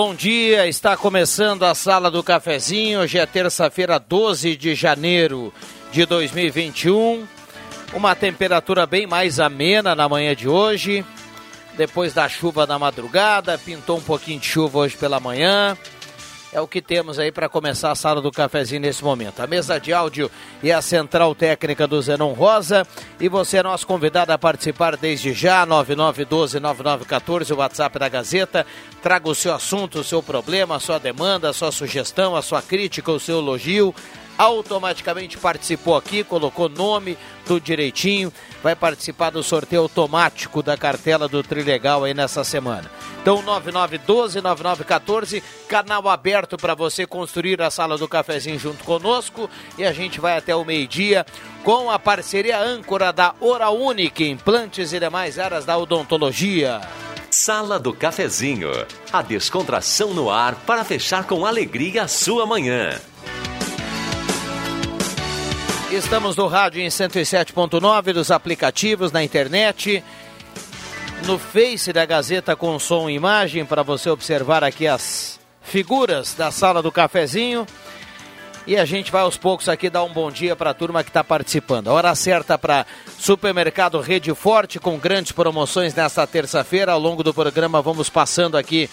Bom dia. Está começando a sala do cafezinho. Hoje é terça-feira, 12 de janeiro de 2021. Uma temperatura bem mais amena na manhã de hoje. Depois da chuva da madrugada, pintou um pouquinho de chuva hoje pela manhã. É o que temos aí para começar a sala do cafezinho nesse momento. A mesa de áudio e a central técnica do Zenon Rosa. E você é nosso convidado a participar desde já, 9912-9914, o WhatsApp da Gazeta. Traga o seu assunto, o seu problema, a sua demanda, a sua sugestão, a sua crítica, o seu elogio automaticamente participou aqui, colocou nome, tudo direitinho, vai participar do sorteio automático da cartela do Trilegal aí nessa semana. Então 9912-9914, canal aberto para você construir a sala do cafezinho junto conosco e a gente vai até o meio-dia com a parceria âncora da Hora Unique, implantes e demais áreas da odontologia. Sala do Cafezinho, a descontração no ar para fechar com alegria a sua manhã. Estamos no rádio em 107.9, dos aplicativos, na internet, no Face da Gazeta com som e imagem, para você observar aqui as figuras da sala do cafezinho. E a gente vai aos poucos aqui dar um bom dia para a turma que está participando. A hora certa para Supermercado Rede Forte, com grandes promoções nesta terça-feira. Ao longo do programa vamos passando aqui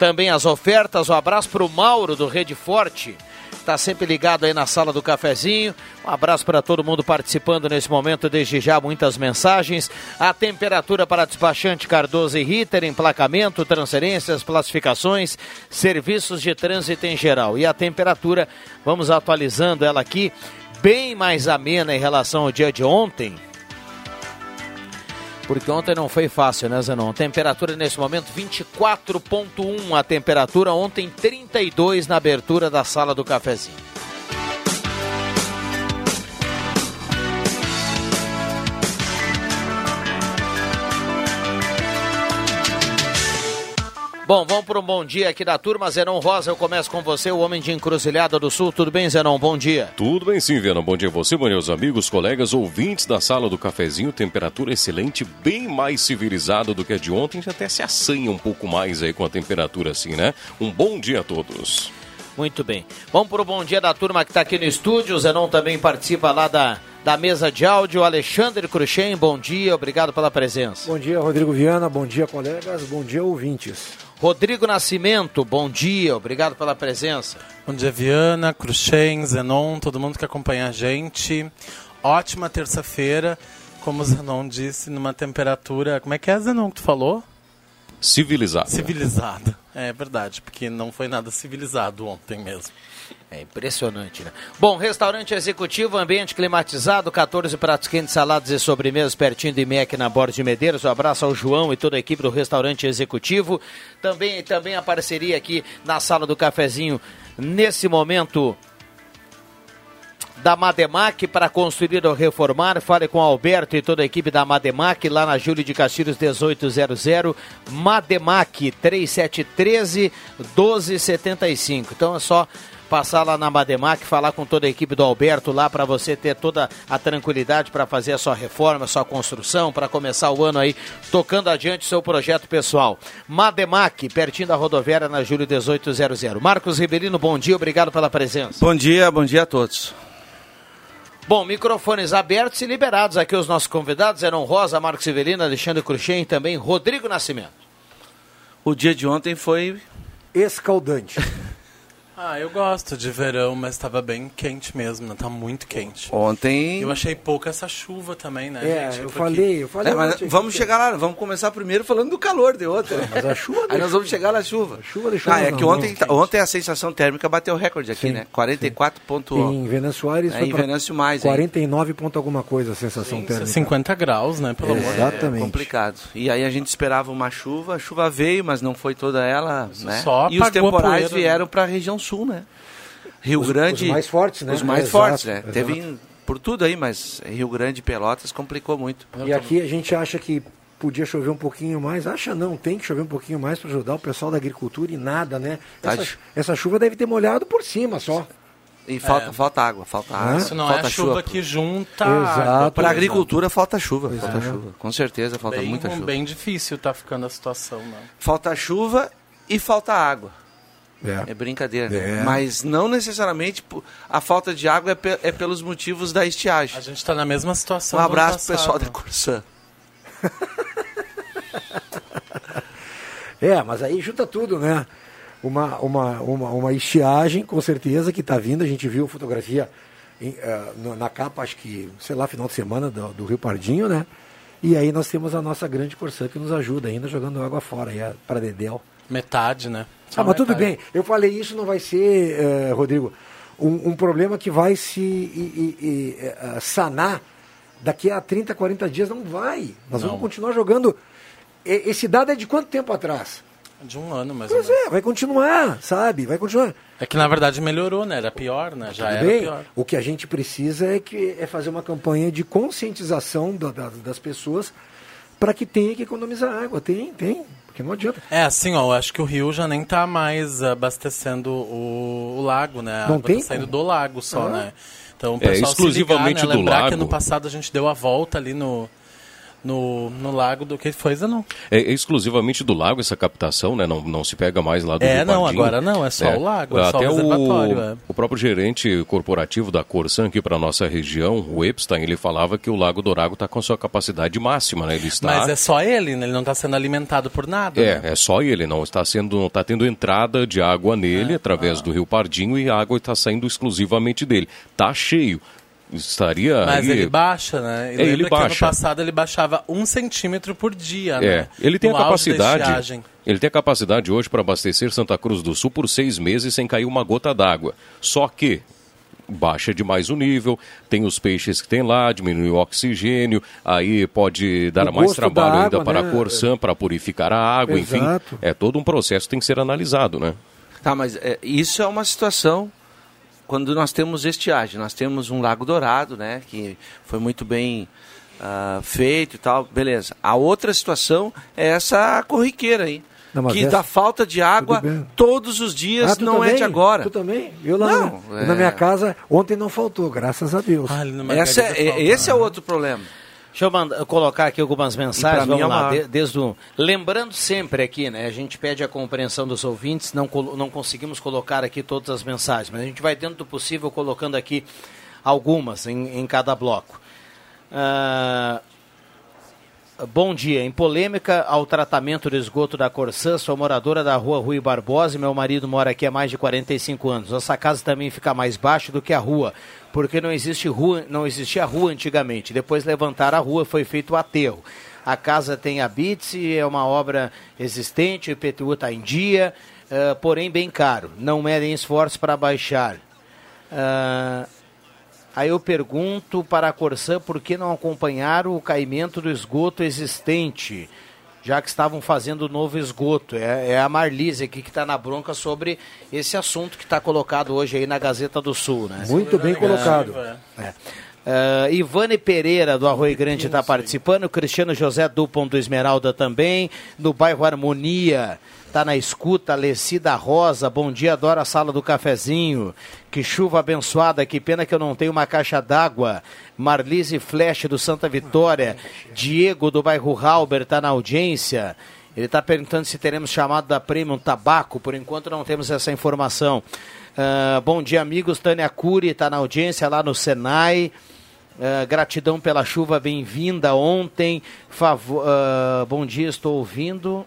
também as ofertas. Um abraço para o Mauro do Rede Forte está sempre ligado aí na sala do cafezinho. Um abraço para todo mundo participando nesse momento, desde já muitas mensagens. A temperatura para despachante Cardoso e Ritter, emplacamento, transferências, classificações, serviços de trânsito em geral. E a temperatura, vamos atualizando ela aqui, bem mais amena em relação ao dia de ontem porque ontem não foi fácil, né, Zenon? Temperatura nesse momento 24.1 a temperatura, ontem 32 na abertura da sala do cafezinho. Bom, vamos para um bom dia aqui da turma. Zenon Rosa, eu começo com você, o homem de Encruzilhada do Sul. Tudo bem, Zenon? Bom dia. Tudo bem sim, Viana. Bom dia a você, meus amigos, colegas, ouvintes da sala do cafezinho. Temperatura excelente, bem mais civilizada do que a de ontem. Já até se assanha um pouco mais aí com a temperatura assim, né? Um bom dia a todos. Muito bem. Vamos para o bom dia da turma que está aqui no estúdio. O Zenon também participa lá da, da mesa de áudio. Alexandre Cruxem, bom dia, obrigado pela presença. Bom dia, Rodrigo Viana, bom dia, colegas, bom dia, ouvintes. Rodrigo Nascimento, bom dia, obrigado pela presença. Bom dia, Viana, Cruxem, Zenon, todo mundo que acompanha a gente. Ótima terça-feira, como o Zenon disse, numa temperatura. Como é que é, Zenon, que tu falou? Civilizado. Civilizado. É verdade, porque não foi nada civilizado ontem mesmo. É impressionante, né? Bom, restaurante executivo, ambiente climatizado, 14 pratos quentes, saladas e sobremesas pertinho de MEC na Borda de Medeiros. Um abraço ao João e toda a equipe do restaurante executivo. Também, também a parceria aqui na sala do cafezinho, nesse momento da Mademac para construir ou reformar. Fale com Alberto e toda a equipe da Mademac lá na Júlio de Castilhos 1800. Mademac 3713 1275. Então é só passar lá na Mademac, falar com toda a equipe do Alberto lá para você ter toda a tranquilidade para fazer a sua reforma, a sua construção, para começar o ano aí tocando adiante seu projeto pessoal. Mademac, pertinho da rodoviária na Júlio 1800. Marcos Ribeirinho, bom dia, obrigado pela presença. Bom dia, bom dia a todos. Bom, microfones abertos e liberados aqui os nossos convidados eram Rosa, Marcos Severino, Alexandre Cruxem e também Rodrigo Nascimento. O dia de ontem foi Escaldante. Ah, eu gosto de verão, mas estava bem quente mesmo, né? Tá muito quente. Ontem. Eu achei pouca essa chuva também, né, É, gente? eu falei, eu falei. É, mas ontem vamos que- chegar lá, vamos começar primeiro falando do calor de ontem. Mas a chuva Aí nós vamos chegar na chuva. A chuva deixou Ah, é que ontem, mão. ontem a sensação térmica bateu o recorde aqui, Sim, né? 44.1. Em Venâncio Soares É, foi em Venâncio mais, hein? 49 ponto alguma coisa a sensação é térmica. 50 graus, né? Pelo amor de Deus. Exatamente. É complicado. E aí a gente esperava uma chuva, a chuva veio, mas não foi toda ela, né? só e os temporais poeira, né? vieram para a região sul, né? Rio Grande. os mais fortes, né? Os mais Exato, fortes, né? exato. Teve por tudo aí, mas Rio Grande e Pelotas complicou muito. E aqui a gente acha que podia chover um pouquinho mais. Acha não, tem que chover um pouquinho mais para ajudar o pessoal da agricultura e nada, né? Tá Essa, essa chuva deve ter molhado por cima só. E falta, falta água, falta água. Isso não falta é chuva que junta Exato. Para a agricultura falta chuva, Pois falta é. chuva. Com certeza falta Bem, muita chuva. bem difícil tá ficando a situação, né? Falta chuva e falta água. É É. brincadeira. né? É. Mas não necessariamente a falta de água é, pe- é pelos motivos da estiagem. A gente tá na mesma situação Um do ano abraço pro pessoal da Corsã. É, mas aí junta tudo, né? Uma, uma, uma, uma estiagem, com certeza, que está vindo. A gente viu fotografia em, no- na capa, acho que, sei lá, final de semana do, do Rio Pardinho, né? E aí nós temos a nossa grande Corsã que nos ajuda ainda jogando água fora, aí para Dedéu. Metade, né? Ah, mas tudo metade. bem. Eu falei isso não vai ser, eh, Rodrigo, um, um problema que vai se e- e- e, eh, sanar daqui a 30, 40 dias. Não vai. Nós Não. vamos continuar jogando. Esse dado é de quanto tempo atrás? De um ano, mais ou Pois é, vai continuar, sabe? Vai continuar. É que na verdade melhorou, né? Era pior, né? Já Tudo era bem? pior. O que a gente precisa é, que, é fazer uma campanha de conscientização da- da- das pessoas para que tenha que economizar água. Tem, tem. Porque não adianta. É, assim, ó, eu acho que o rio já nem tá mais abastecendo o, o lago, né? A Não água tem tá saindo como. do lago só, Ah. né? Então o É, pessoal exclusivamente se ligar, né? do Lembrar que lago. ano passado a gente deu a volta ali no, no, no lago do que foi, não. É exclusivamente do lago essa captação, né? Não, não se pega mais lá do É, Rio não, Pardinho. agora não, é só o lago, é só o Até reservatório, é. o próprio gerente corporativo da Corsan aqui para nossa região, o Epstein, ele falava que o Lago Dourago está com sua capacidade máxima, né? Ele está Mas é só ele, né? Ele não tá sendo alimentado por nada. É, né? é só ele, não está sendo, não está tendo entrada de água É, nele através ah. do Rio Pardinho e a água está saindo exclusivamente dele. Tá cheio. Estaria Mas aí- ele baixa, né? E É, ele que ano baixa. passado ele baixava um centímetro por dia, É, né? ele tem No a capacidade. Ele tem a capacidade hoje para abastecer Santa Cruz do Sul por seis meses sem cair uma gota d'água. Só que baixa demais o nível, tem os peixes que tem lá, diminui o oxigênio, aí pode dar O mais trabalho da ainda água, para né? a Corsan, para purificar a água, Exato. enfim. É todo um processo que tem que ser analisado, né? Tá, mas é, isso é uma situação quando nós temos estiagem. Nós temos um Lago Dourado, né? Que foi muito bem ah, feito e tal, beleza. A outra situação é essa corriqueira aí. Não, que essa- dá falta de água todos os dias, Ah, não é também? de agora. Tu também? Eu lá Não, na, é- na minha casa, ontem não faltou, graças a Deus. Ah, Essa é, esse é né? outro problema. Deixa eu mandar- colocar aqui algumas mensagens, mim vamos é lá. de- desde o... Lembrando sempre aqui, né? A gente pede a compreensão dos ouvintes, não, não conseguimos colocar aqui todas as mensagens, mas a gente vai dentro do possível colocando aqui algumas em, em cada bloco. Ah, Bom dia. Em polêmica ao tratamento do esgoto da Corsã, sou moradora da rua Rui Barbosa e meu marido mora aqui há mais de 45 anos. Nossa casa também fica mais baixa do que a rua, porque não, existe rua, não existia rua antigamente. Depois levantaram a rua, foi feito o aterro. A casa tem habite, é uma obra existente, o IPTU está em dia, eh, porém bem caro. Não medem esforços para baixar. Ah, Aí eu pergunto para a Corsã por que não acompanharam o caimento do esgoto existente, já que estavam fazendo novo esgoto. É, é a Marlise aqui que está na bronca sobre esse assunto que está colocado hoje aí na Gazeta do Sul. Né? Muito bem colocado. É. Ah, Ivane Pereira do Arroio Grande está participando, Cristiano José Dupont do Esmeralda também, no bairro Harmonia, está na escuta, Lecida Rosa, bom dia, adoro a sala do cafezinho, que chuva abençoada, que pena que eu não tenho uma caixa d'água, Marlise Flash do Santa Vitória, Diego do bairro Halber está na audiência, ele está perguntando se teremos chamado da Premium Tabaco, por enquanto não temos essa informação. Ah, bom dia, amigos. Tânia Cury está na audiência lá no Senai. Ah, gratidão pela chuva, bem-vinda ontem. Ah, bom dia, estou ouvindo.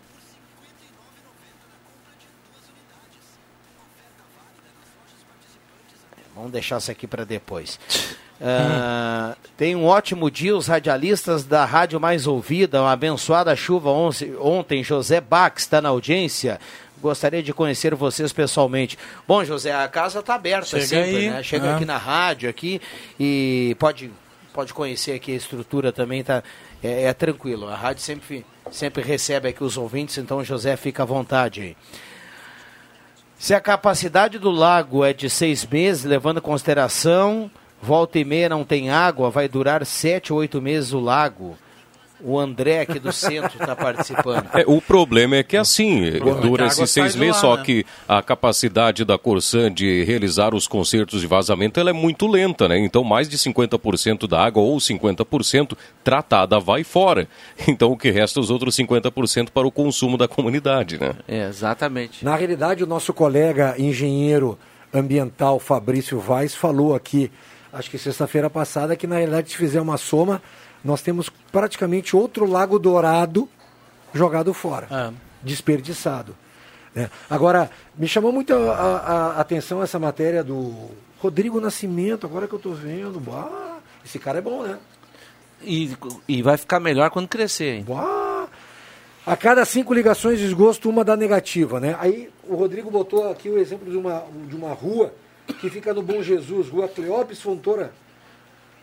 Vamos deixar isso aqui para depois. Uh, tem um ótimo dia, os radialistas da rádio mais ouvida, uma abençoada chuva ontem. José Bach está na audiência. Gostaria de conhecer vocês pessoalmente. Bom, José, a casa está aberta Chega sempre, aí. né? Chega ah. aqui na rádio aqui e pode, pode conhecer aqui a estrutura também, tá, é, é tranquilo. A rádio sempre, sempre recebe aqui os ouvintes, então José fica à vontade aí. Se a capacidade do lago é de seis meses, levando em consideração, volta e meia não tem água, vai durar sete ou oito meses o lago. O André aqui do centro está participando. É, o problema é que assim, dura esses seis meses, só né? que a capacidade da Corsan de realizar os concertos de vazamento ela é muito lenta, né? Então mais de 50% da água ou 50% tratada vai fora. Então o que resta os outros 50% para o consumo da comunidade, né? É, exatamente. Na realidade, o nosso colega engenheiro ambiental Fabrício Vaz falou aqui, acho que sexta-feira passada, que na realidade se fizer uma soma nós temos praticamente outro Lago Dourado jogado fora, é. desperdiçado. Né? Agora, me chamou muito a, a, a, atenção essa matéria do Rodrigo Nascimento, agora que eu estou vendo. Bah, esse cara é bom, né? E, e vai ficar melhor quando crescer, hein? Bah, a cada cinco ligações de esgoto, uma dá negativa, né? Aí o Rodrigo botou aqui o exemplo de uma, de uma rua que fica no Bom Jesus, rua Cleópis Fontoura,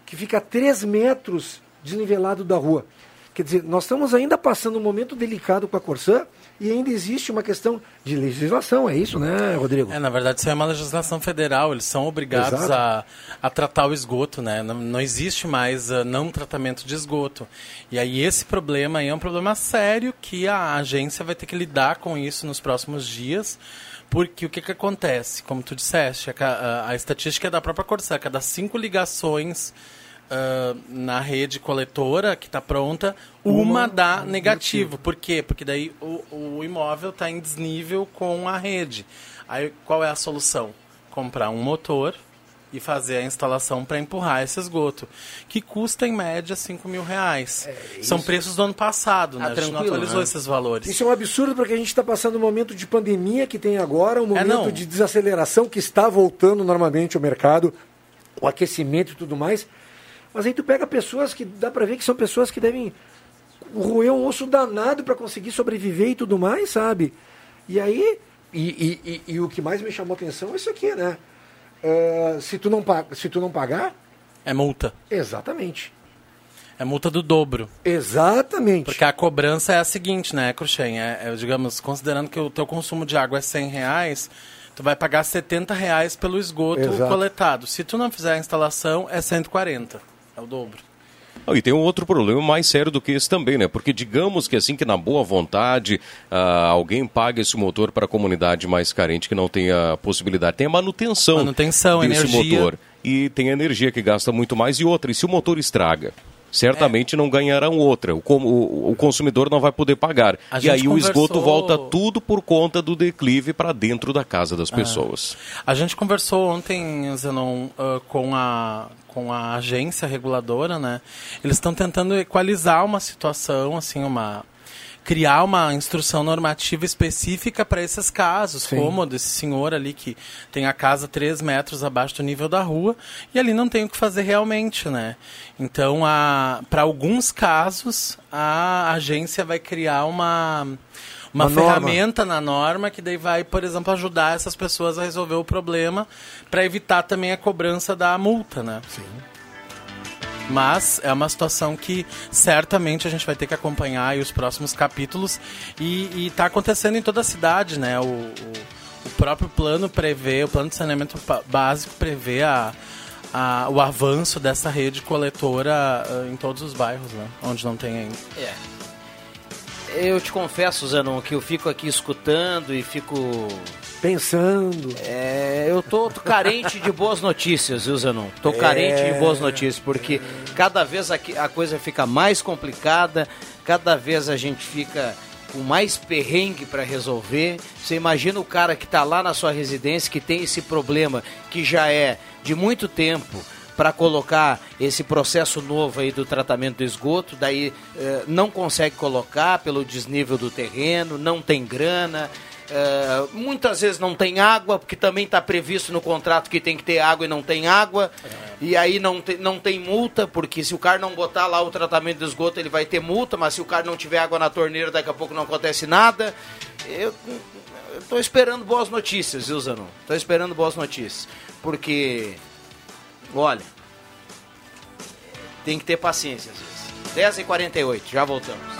que fica a 3 metros desnivelado da rua. Quer dizer, nós estamos ainda passando um momento delicado com a Corsã e ainda existe uma questão de legislação, é isso, né, Rodrigo? É, na verdade, isso é uma legislação federal, eles são obrigados a, a tratar o esgoto, né? Não, não existe mais uh, não tratamento de esgoto. E aí esse problema é um problema sério que a agência vai ter que lidar com isso nos próximos dias. Porque o que, que acontece? Como tu disseste, a, a, a estatística é da própria Corsã, cada cinco ligações uh, na rede coletora que está pronta, uma, uma dá negativo. negativo. Por quê? Porque daí o, o imóvel está em desnível com a rede. Aí qual é a solução? Comprar um motor e fazer a instalação para empurrar esse esgoto, que custa em média 5 mil reais. É, São preços do ano passado, né? Ah, a gente não atualizou né? esses valores. Isso é um absurdo porque a gente está passando um momento de pandemia que tem agora, um é, momento é, de desaceleração que está voltando normalmente ao mercado, o aquecimento e tudo mais. Mas aí tu pega pessoas que dá para ver que são pessoas que devem roer um osso danado para conseguir sobreviver e tudo mais, sabe? E aí, e, e, e, e, o que mais me chamou atenção é isso aqui, né? Uh, se, tu não, se tu não pagar. É multa. Exatamente. É multa do dobro. Exatamente. Porque a cobrança é a seguinte, né, Cruxem? É, é, digamos, considerando que o teu consumo de água é 100 reais, tu vai pagar 70 reais pelo esgoto Exato. coletado. Se tu não fizer a instalação, é 140. É o dobro. e tem um outro problema mais sério do que esse também, né? Porque digamos que assim que na boa vontade uh, alguém paga esse motor para a comunidade mais carente que não tem a possibilidade, tem a manutenção, manutenção desse energia. motor e tem a energia que gasta muito mais e outra. E se o motor estraga? Certamente é. não ganharão outra. O, o, o, consumidor não vai poder pagar. e aí conversou... o esgoto volta tudo por conta do declive para dentro da casa das é. pessoas. A gente conversou ontem, Zenon, uh, com a com a agência reguladora, né? Eles estão tentando equalizar uma situação, assim, uma criar uma instrução normativa específica para esses casos, Sim. como desse senhor ali que tem a casa 3 metros abaixo do nível da rua e ali não tem o que fazer realmente, né? Então, para alguns casos, a agência vai criar uma uma, uma ferramenta na norma que daí vai, por exemplo, ajudar essas pessoas a resolver o problema para evitar também a cobrança da multa, né? Sim. Mas é uma situação que certamente a gente vai ter que acompanhar os próximos capítulos e está acontecendo em toda a cidade, né? O, o, o, próprio plano prevê, o plano de saneamento básico prevê a, a, o avanço dessa rede coletora uh, em todos os bairros, né? Onde não tem ainda. É. Eu te confesso, Zanon, que eu fico aqui escutando e fico. Pensando. É, eu tô, tô carente de boas notícias, viu, Zanon? Tô é... carente de boas notícias, porque cada vez a, a coisa fica mais complicada, cada vez a gente fica com mais perrengue para resolver. Você imagina o cara que está lá na sua residência, que tem esse problema que já é de muito tempo para colocar esse processo novo aí do tratamento do esgoto, daí eh, não consegue colocar pelo desnível do terreno, não tem grana. É, muitas vezes não tem água, porque também está previsto no contrato que tem que ter água e não tem água. É. E aí não, te, não tem multa, porque se o cara não botar lá o tratamento de esgoto, ele vai ter multa, mas se o cara não tiver água na torneira, daqui a pouco não acontece nada. Eu estou esperando boas notícias, viu, Zanon? Estou esperando boas notícias. Porque, olha, tem que ter paciência às vezes. 10h48, já voltamos.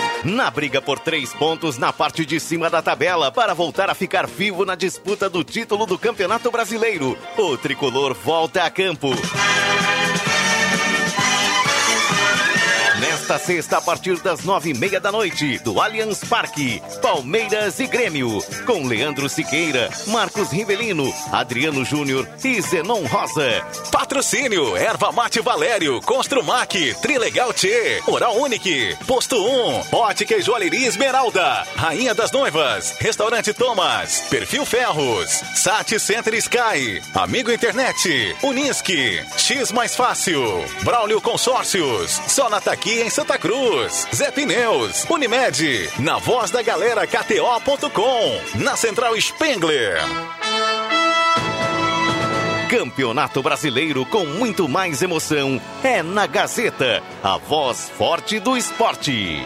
Na briga por três pontos na parte de cima da tabela para voltar a ficar vivo na disputa do título do Campeonato Brasileiro, o tricolor volta a campo. Nesta sexta, a partir das nove e meia da noite, do Allianz Parque, Palmeiras e Grêmio, com Leandro Siqueira, Marcos Rivelino, Adriano Júnior e Zenon Rosa. Patrocínio, Erva Mate Valério, Construmac, Trilegal T, Oral Unique, Posto 1, Ótica e Joalheria Esmeralda, Rainha das Noivas, Restaurante Thomas, Perfil Ferros, Sat Center Sky, Amigo Internet, Unisque, X Mais Fácil, Braulio Consórcios, Sonataqui aqui em Santa Cruz. Zé Pneus, Unimed, na voz da galera KTO.com, na Central Spengler. Campeonato Brasileiro com muito mais emoção é na Gazeta, a voz forte do esporte.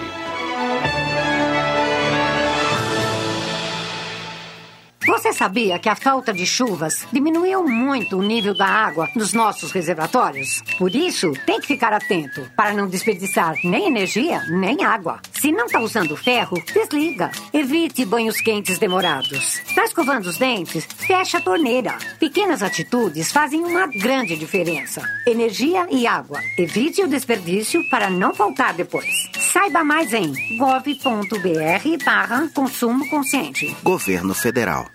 Você sabia que a falta de chuvas diminuiu muito o nível da água nos nossos reservatórios? Por isso, tem que ficar atento para não desperdiçar nem energia nem água. Se não está usando ferro, desliga. Evite banhos quentes demorados. Está escovando os dentes? Fecha a torneira. Pequenas atitudes fazem uma grande diferença. Energia e água. Evite o desperdício para não faltar depois. Saiba mais em gov.br barra consumo consciente. Governo Federal.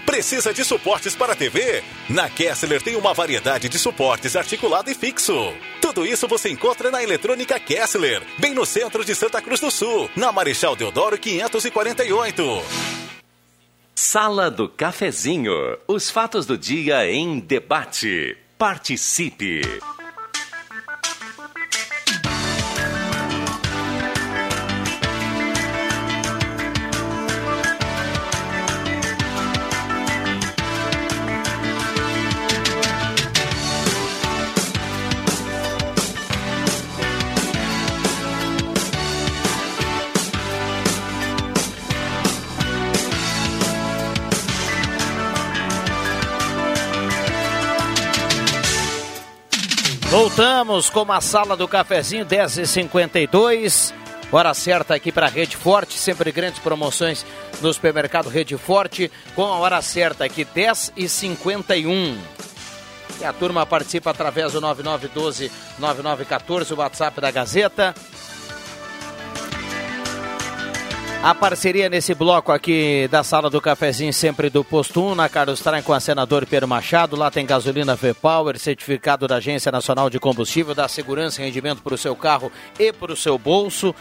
Precisa de suportes para TV? Na Kessler tem uma variedade de suportes articulado e fixo. Tudo isso você encontra na Eletrônica Kessler, bem no centro de Santa Cruz do Sul, na Marechal Deodoro 548. Sala do Cafezinho. Os fatos do dia em debate. Participe. Voltamos com a sala do cafezinho 10h52. Hora certa aqui para Rede Forte, sempre grandes promoções no supermercado Rede Forte, com a hora certa aqui 10h51. E a turma participa através do 9912-9914, o WhatsApp da Gazeta. A parceria nesse bloco aqui da sala do cafezinho, sempre do Posto 1, na Carlos Traem com a senador Pedro Machado. Lá tem gasolina V-Power, certificado da Agência Nacional de Combustível, dá segurança e rendimento para o seu carro e para o seu bolso.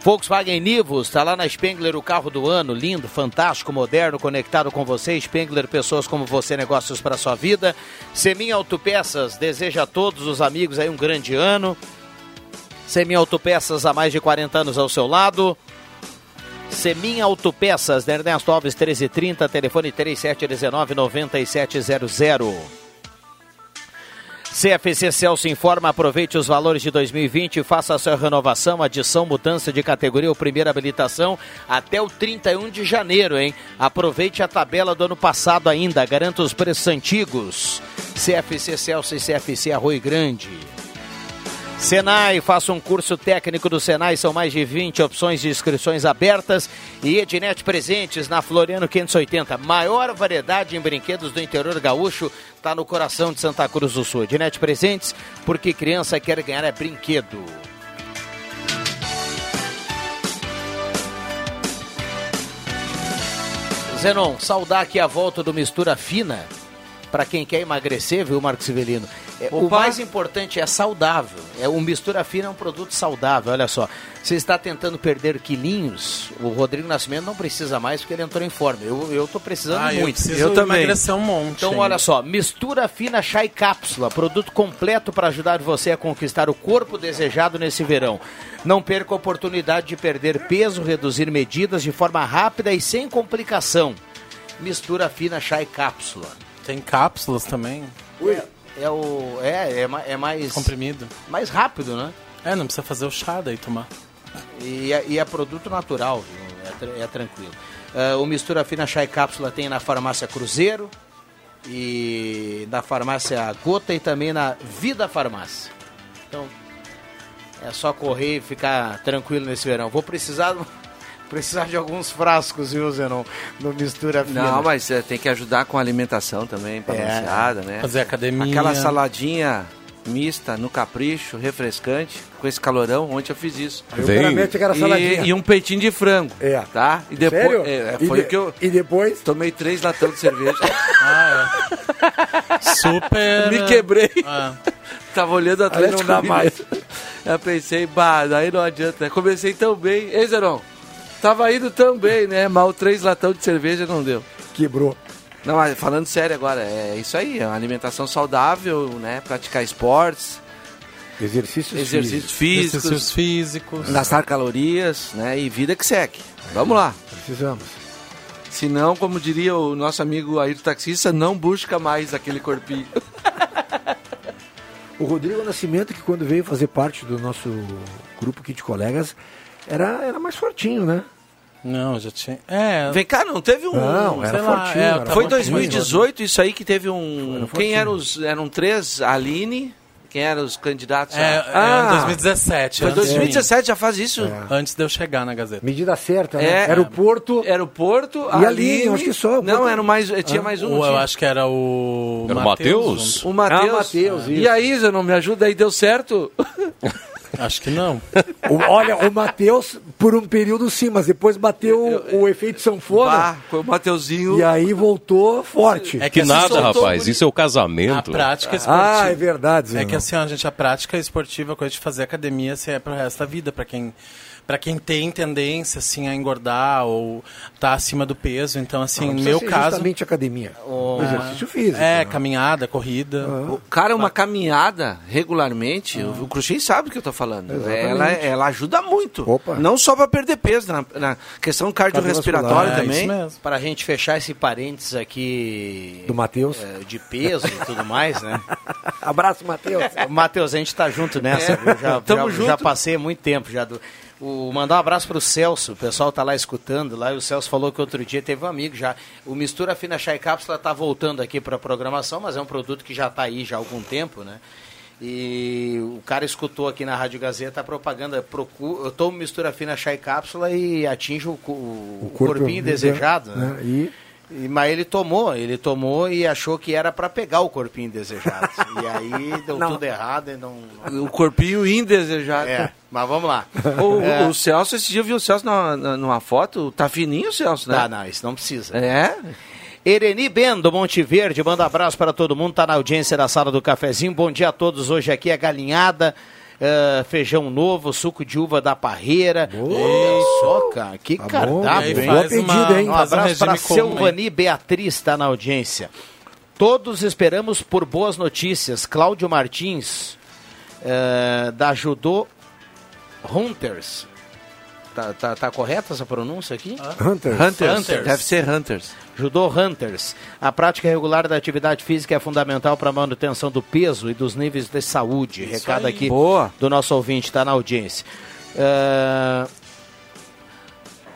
Volkswagen Nivus, está lá na Spengler, o carro do ano, lindo, fantástico, moderno, conectado com você. Spengler, pessoas como você, negócios para sua vida. Semin Autopeças, deseja a todos os amigos aí um grande ano. Semin Autopeças há mais de 40 anos ao seu lado. Semin Autopeças, da Ernesto Alves 1330, telefone 3719-9700. CFC Celso informa, aproveite os valores de 2020 e faça a sua renovação, adição, mudança de categoria ou primeira habilitação até o 31 de janeiro, hein? Aproveite a tabela do ano passado ainda, garanta os preços antigos. CFC Celso e CFC Arroio Grande. Senai, faça um curso técnico do Senai, são mais de 20 opções de inscrições abertas e Ednet Presentes na Floriano 580. Maior variedade em brinquedos do interior gaúcho está no coração de Santa Cruz do Sul. Ednet Presentes, porque criança quer ganhar é brinquedo. Zenon, saudar aqui a volta do Mistura Fina para quem quer emagrecer, viu, Marcos Sivelino? É, o mais importante é saudável. É um mistura fina é um produto saudável. Olha só, você está tentando perder quilinhos. O Rodrigo Nascimento não precisa mais porque ele entrou em forma. Eu eu tô precisando Ah, eu muito. preciso Eu também. emagrecer um monte Então ainda. olha só, mistura fina chá e cápsula, produto completo para ajudar você a conquistar o corpo desejado nesse verão. Não perca a oportunidade de perder peso, reduzir medidas de forma rápida e sem complicação. Mistura fina chá e cápsula. Tem cápsulas também. É o. É, é, é mais. Comprimido. Mais rápido, né? É, não precisa fazer o chá daí tomar. E é, e é produto natural, viu? É, é tranquilo. Ah, o Mistura Fina Chá e Cápsula tem na farmácia Cruzeiro e na farmácia Gota e também na Vida Farmácia. Então, é só correr e ficar tranquilo nesse verão. Vou precisar, precisar de alguns frascos, viu, Zenon? No Mistura Fina. Não, mas é, tem que ajudar com a alimentação também, balanceada, né? Fazer academia. Aquela saladinha mista, no capricho, refrescante, com esse calorão, ontem eu fiz isso. Mete aquela saladinha. E, e um peitinho de frango, É. tá? E depois, Sério? é, E foi de- o que eu E depois? tomei três latão de cerveja, Super. me quebrei. Ah, Tava olhando o Atlético não dá Mineiro. Eu pensei, bah, daí não adianta. Comecei tão bem. Ei, Zeron, tava indo tão bem, né? Mal três latão de cerveja não deu. Quebrou. Não, mas falando sério agora, é isso aí, é uma alimentação saudável, né? Praticar esportes, Exercícios exercícios físicos. físicos, exercícios físicos. gastar calorias, né? E vida que segue. Vamos lá. Precisamos. Se não, como diria o nosso amigo Ayrton Taxista, não busca mais aquele corpinho. O Rodrigo Nascimento, que quando veio fazer parte do nosso grupo aqui de colegas, era, era mais fortinho, né? Não, já tinha. É. Vem cá, não teve um. Não, sei era lá, fortinho. é, era tá Foi em bom, fortinho. 2018 isso aí que teve um. Era Quem eram os. Eram três? A Aline. Quem eram os candidatos? É, a- é 2017. Foi antes de mim. 2017, já faz isso? Antes de eu chegar na Gazeta. Medida certa, né? É. Era o Porto. Era o Porto, E a Aline, eu acho que só, o Não, era mais, tinha mais um. Não eu acho que era o. Era o Matheus? O Matheus. Ah, Matheus, E aí, Zé, não me ajuda aí, deu certo? Acho que não. O- olha, o Matheus, por um período sim, mas depois bateu o, o efeito sanfona. Bah, foi o Mateuzinho. E aí voltou forte. É Que assim, nada, rapaz. muito. Isso é o A casamento. prática esportiva. Ah, é verdade. É que não. assim, ó, gente, a prática esportiva, a coisa de fazer academia, assim, é pro resto da vida, pra quem para quem tem tendência assim a engordar ou tá acima do peso, então assim, Não no meu ser caso, justamente academia. O exercício físico. é, né? caminhada, corrida. O cara, uma caminhada regularmente, o Cruxem sabe o que eu tô falando. Exatamente. Ela, ela ajuda muito. Opa. Não só para perder peso, na, na questão cardiorrespiratória É, também. isso mesmo. Para a gente fechar esse parênteses aqui Do Matheus. é, de peso e tudo mais, né? Abraço, Matheus. Matheus, a gente tá junto nessa. viu? Já, Tamo já, junto. já passei muito tempo já do. O, mandar um abraço pro Celso, o pessoal tá lá escutando lá, e o Celso falou que outro dia teve um amigo já. O Mistura Fina Chá e Cápsula tá voltando aqui pra programação, mas é um produto que já tá aí já há algum tempo, né? E o cara escutou aqui na Rádio Gazeta a propaganda, procu- eu tomo mistura fina chá e cápsula e atinge o, o corpo corpinho ide- desejado, né? né? E- Mas ele tomou, ele tomou e achou que era para pegar o corpinho desejado. e aí deu Não. tudo errado e não. O corpinho indesejado. É, mas vamos lá. O, É. o Celso, esse dia eu vi o Celso na- numa foto, tá fininho o Celso, né? Tá, não, isso não precisa. É? Ereni Bendo, Monte Verde, manda abraço para todo mundo, tá na audiência da sala do cafezinho. Bom dia a todos. Hoje aqui é galinhada, eh, feijão novo, suco de uva da parreira. Olha só, cara, que Tá bom. cardápio, aí hein? Boa pedida? Um abraço para? Silvani Beatriz, está na audiência. Todos esperamos por boas notícias. Cláudio Martins, eh, da Judô Hunters. Tá, tá, tá correta essa pronúncia aqui? Hunters. Hunters. Hunters. Deve ser Hunters. Judô Hunters. A prática regular da atividade física é fundamental para a manutenção do peso e dos níveis de saúde. Recado aí. aqui Boa. do nosso ouvinte, está na audiência. É,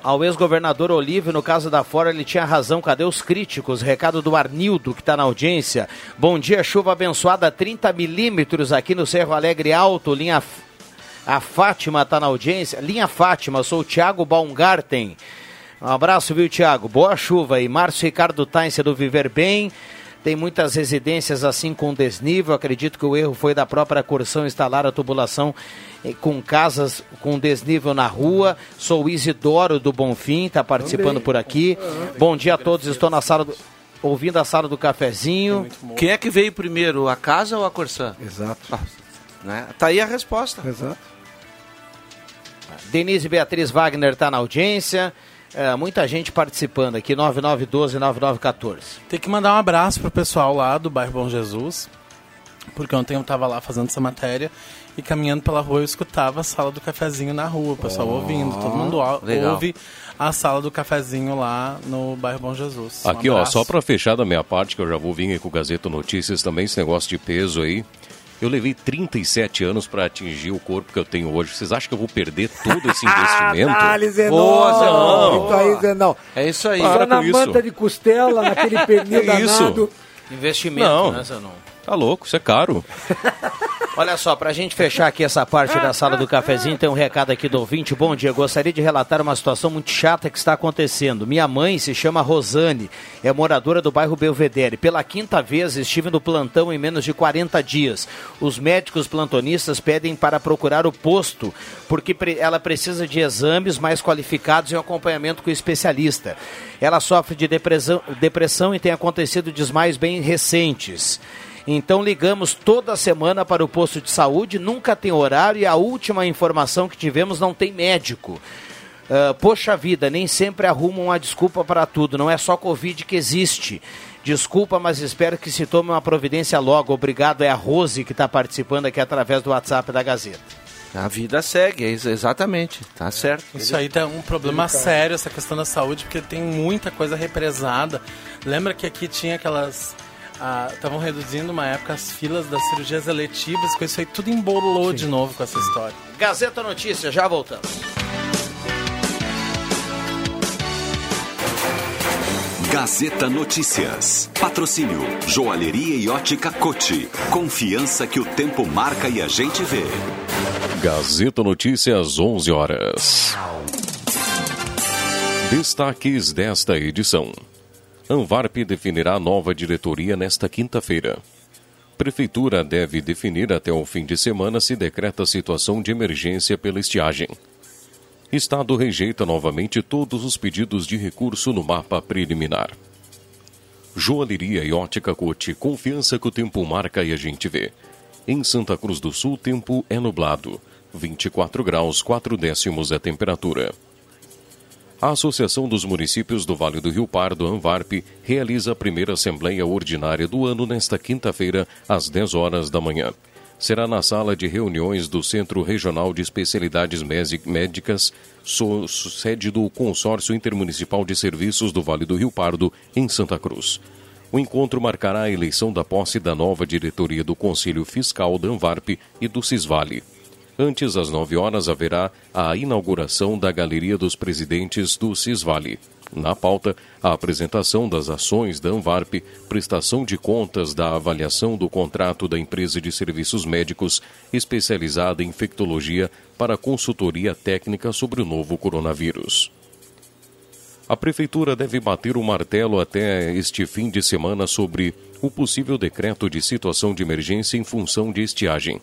Ao ex-governador Olívio, no caso da Fora, ele tinha razão. Cadê os críticos? Recado do Arnildo, que está na audiência. Bom dia, chuva abençoada, 30 milímetros aqui no Cerro Alegre Alto, linha. A Fátima está na audiência. Linha Fátima, sou o Thiago Baumgarten. Um abraço, viu, Thiago? Boa chuva aí. Márcio Ricardo Taince do Viver Bem. Tem muitas residências assim com desnível. Acredito que o erro foi da própria Corção instalar a tubulação eh, com casas com desnível na rua. Sou o Isidoro do Bonfim, está participando por aqui. Bom dia a todos. Estou na sala do- ouvindo a sala do cafezinho. Quem é que veio primeiro, a casa ou a Corsã? Exato. Ah, né? Tá aí a resposta. Exato. Denise Beatriz Wagner está na audiência. É, muita gente participando aqui, 9912-9914. Tem que mandar um abraço pro pessoal lá do bairro Bom Jesus, porque ontem eu tava lá fazendo essa matéria e caminhando pela rua eu escutava a sala do cafezinho na rua, o pessoal ouvindo, todo mundo ó- legal. ouve a sala do cafezinho lá no bairro Bom Jesus. Um Aqui, ó, abraço. só pra fechar da minha parte, que eu já vou vir aí com o Gazeta Notícias também, esse negócio de peso aí. Eu levei 37 anos pra atingir o corpo que eu tenho hoje. Vocês acham que eu vou perder todo esse investimento? Dale, Zenon. Boa, Zenon. Isso aí, Zenon. É isso aí. Para Só na isso. manta de costela, naquele pernil isso? danado. Investimento, Não. né? Tá louco, isso é caro. Olha só, pra gente fechar aqui essa parte da sala do cafezinho, tem um recado aqui do ouvinte. Bom dia, gostaria de relatar uma situação muito chata que está acontecendo. Minha mãe se chama Rosane, é moradora do bairro Belvedere. Pela quinta vez estive no plantão em menos de 40 dias. Os médicos plantonistas pedem para procurar o posto, porque ela precisa de exames mais qualificados e um acompanhamento com o especialista. Ela sofre de depressão, depressão e tem acontecido desmaios bem recentes. Então ligamos toda semana para o posto de saúde, nunca tem horário e a última informação que tivemos não tem médico. Ah, poxa vida, nem sempre arrumam uma desculpa para tudo, não é só Covid que existe. Desculpa, mas espero que se tome uma providência logo. Obrigado, é a Rose que está participando aqui através do WhatsApp da Gazeta. A vida segue, é exatamente. Tá certo. Isso aí tá um problema sério, essa questão da saúde, porque tem muita coisa represada. Lembra que aqui tinha aquelas. Estavam reduzindo uma época as filas das cirurgias eletivas, com isso aí tudo embolou de novo com essa história. Gazeta Notícias, já voltamos. Gazeta Notícias. Patrocínio Joalheria e Ótica Cote. Confiança que o tempo marca e a gente vê. Gazeta Notícias, 11 horas. Destaques desta edição. Anvarp definirá nova diretoria nesta quinta-feira. Prefeitura deve definir até o fim de semana se decreta situação de emergência pela estiagem. Estado rejeita novamente todos os pedidos de recurso no mapa preliminar. Joalheria e ótica Cote, confiança que o tempo marca e a gente vê. Em Santa Cruz do Sul, tempo é nublado. 24 graus, 4 décimos a temperatura. A Associação dos Municípios do Vale do Rio Pardo, ANVARP, realiza a primeira Assembleia Ordinária do ano nesta quinta-feira, às 10 horas da manhã. Será na sala de reuniões do Centro Regional de Especialidades Médicas, sede do Consórcio Intermunicipal de Serviços do Vale do Rio Pardo, em Santa Cruz. O encontro marcará a eleição da posse da nova diretoria do Conselho Fiscal da ANVARP e do Cisvale. Antes, às 9 horas, haverá a inauguração da Galeria dos Presidentes do Cisvale. Na pauta, a apresentação das ações da Anvarp, prestação de contas da avaliação do contrato da empresa de serviços médicos especializada em infectologia para consultoria técnica sobre o novo coronavírus. A Prefeitura deve bater o martelo até este fim de semana sobre o possível decreto de situação de emergência em função de estiagem.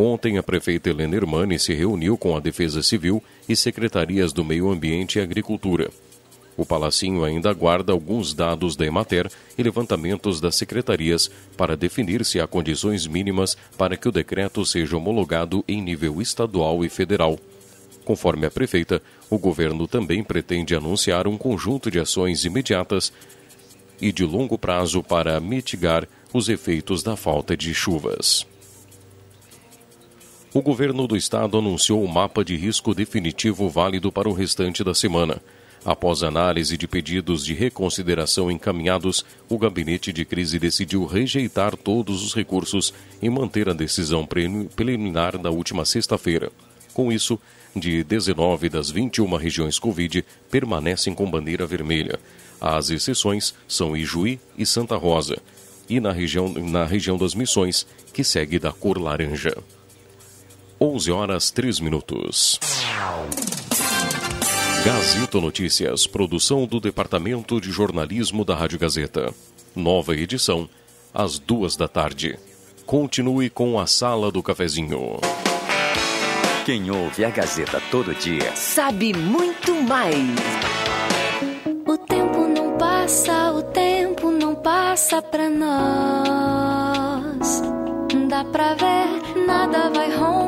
Ontem, a prefeita Helena Hermani se reuniu com a Defesa Civil e secretarias do Meio Ambiente e Agricultura. O Palacinho ainda aguarda alguns dados da Emater e levantamentos das secretarias para definir se há condições mínimas para que o decreto seja homologado em nível estadual e federal. Conforme a prefeita, o governo também pretende anunciar um conjunto de ações imediatas e de longo prazo para mitigar os efeitos da falta de chuvas. O governo do estado anunciou o mapa de risco definitivo válido para o restante da semana. Após análise de pedidos de reconsideração encaminhados, o gabinete de crise decidiu rejeitar todos os recursos e manter a decisão preliminar da última sexta-feira. Com isso, de 19 das 21 regiões Covid permanecem com bandeira vermelha. As exceções são Ijuí e Santa Rosa, e na região, na região das Missões, que segue da cor laranja. 11 horas 3 minutos. Gazeta Notícias, produção do Departamento de Jornalismo da Rádio Gazeta. Nova edição, às duas da tarde. Continue com a Sala do Cafezinho. Quem ouve a Gazeta todo dia sabe muito mais. O tempo não passa, o tempo não passa pra nós. Dá pra ver, nada vai romper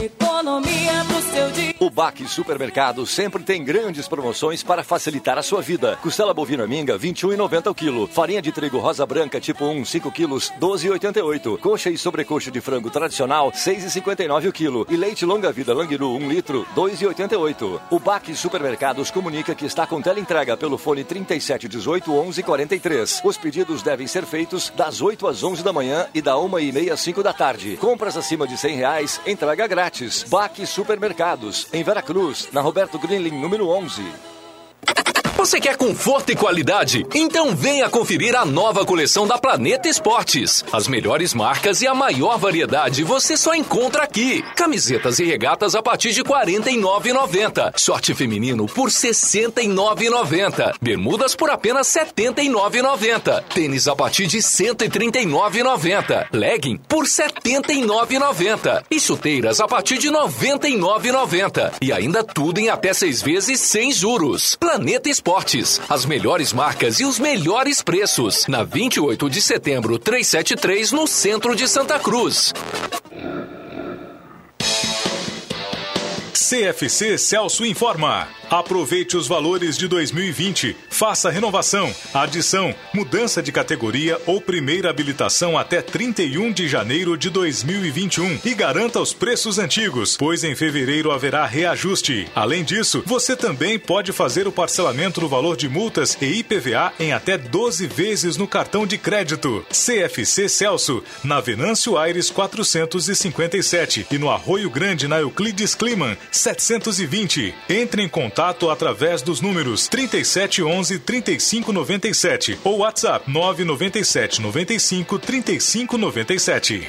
Economia pro seu dia. O Baque Supermercado sempre tem grandes promoções para facilitar a sua vida. Costela bovina minga, 21,90 o quilo. Farinha de trigo rosa branca tipo 1, 5 quilos, 12,88. Coxa e sobrecoxa de frango tradicional, 6,59 o quilo. E leite longa vida Langiru, 1 litro, 2,88. O Baque Supermercados comunica que está com teleentrega pelo fone 3718 1143. Os pedidos devem ser feitos das 8 às 11 da manhã e da 1 e meia às 5 da tarde. Compras acima de 100 reais, entrega grátis grátis. Baque Supermercados, em Veracruz, na Roberto Greenling, número 11. Você quer conforto e qualidade? Então venha conferir a nova coleção da Planeta Esportes. As melhores marcas e a maior variedade você só encontra aqui. Camisetas e regatas a partir de R$ 49,90. Short feminino por R$ 69,90. Bermudas por apenas R$ 79,90. Tênis a partir de R$ 139,90. Legging por R$ 79,90. E chuteiras a partir de R$ 99,90. E ainda tudo em até seis vezes sem juros. Planeta Esportes Esportes. As melhores marcas e os melhores preços. Na 28 de setembro, 373, no centro de Santa Cruz. CFC Celso informa. Aproveite os valores de 2020. Faça renovação, adição, mudança de categoria ou primeira habilitação até 31 de janeiro de 2021 e garanta os preços antigos, pois em fevereiro haverá reajuste. Além disso, você também pode fazer o parcelamento do valor de multas e IPVA em até 12 vezes no cartão de crédito. CFC Celso, na Venâncio Aires 457 e no Arroio Grande na Euclides Kliman 720. Entre em contato através dos números 3711 3597 ou WhatsApp 997 95 3597.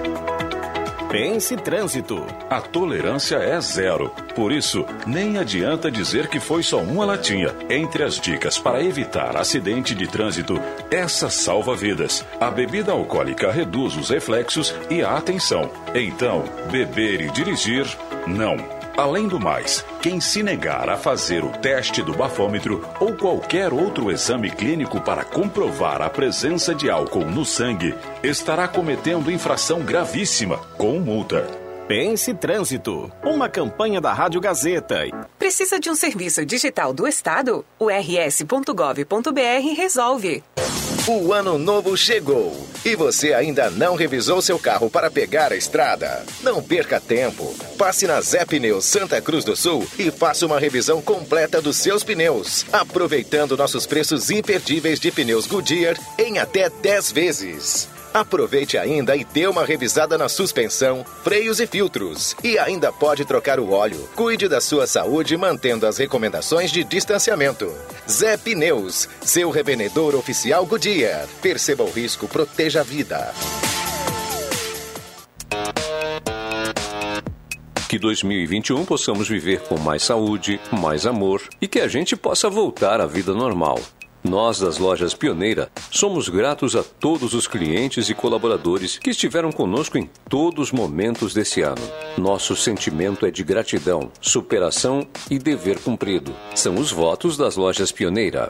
Pense Trânsito. A tolerância é zero. Por isso, nem adianta dizer que foi só uma latinha. Entre as dicas para evitar acidente de trânsito, essa salva vidas. A bebida alcoólica reduz os reflexos e a atenção. Então, beber e dirigir, não. Além do mais, quem se negar a fazer o teste do bafômetro ou qualquer outro exame clínico para comprovar a presença de álcool no sangue estará cometendo infração gravíssima com multa. Pense Trânsito, uma campanha da Rádio Gazeta. Precisa de um serviço digital do Estado? O rs.gov.br resolve. O ano novo chegou e você ainda não revisou seu carro para pegar a estrada. Não perca tempo. Passe na Zé Pneus Santa Cruz do Sul e faça uma revisão completa dos seus pneus, aproveitando nossos preços imperdíveis de pneus Goodyear em até 10 vezes. Aproveite ainda e dê uma revisada na suspensão, freios e filtros. E ainda pode trocar o óleo. Cuide da sua saúde mantendo as recomendações de distanciamento. Zé Pneus, seu revendedor oficial Goodyear. Perceba o risco, proteja a vida. Que 2021 possamos viver com mais saúde, mais amor e que a gente possa voltar à vida normal. Nós, das lojas Pioneira, somos gratos a todos os clientes e colaboradores que estiveram conosco em todos os momentos desse ano. Nosso sentimento é de gratidão, superação e dever cumprido. São os votos das lojas Pioneira.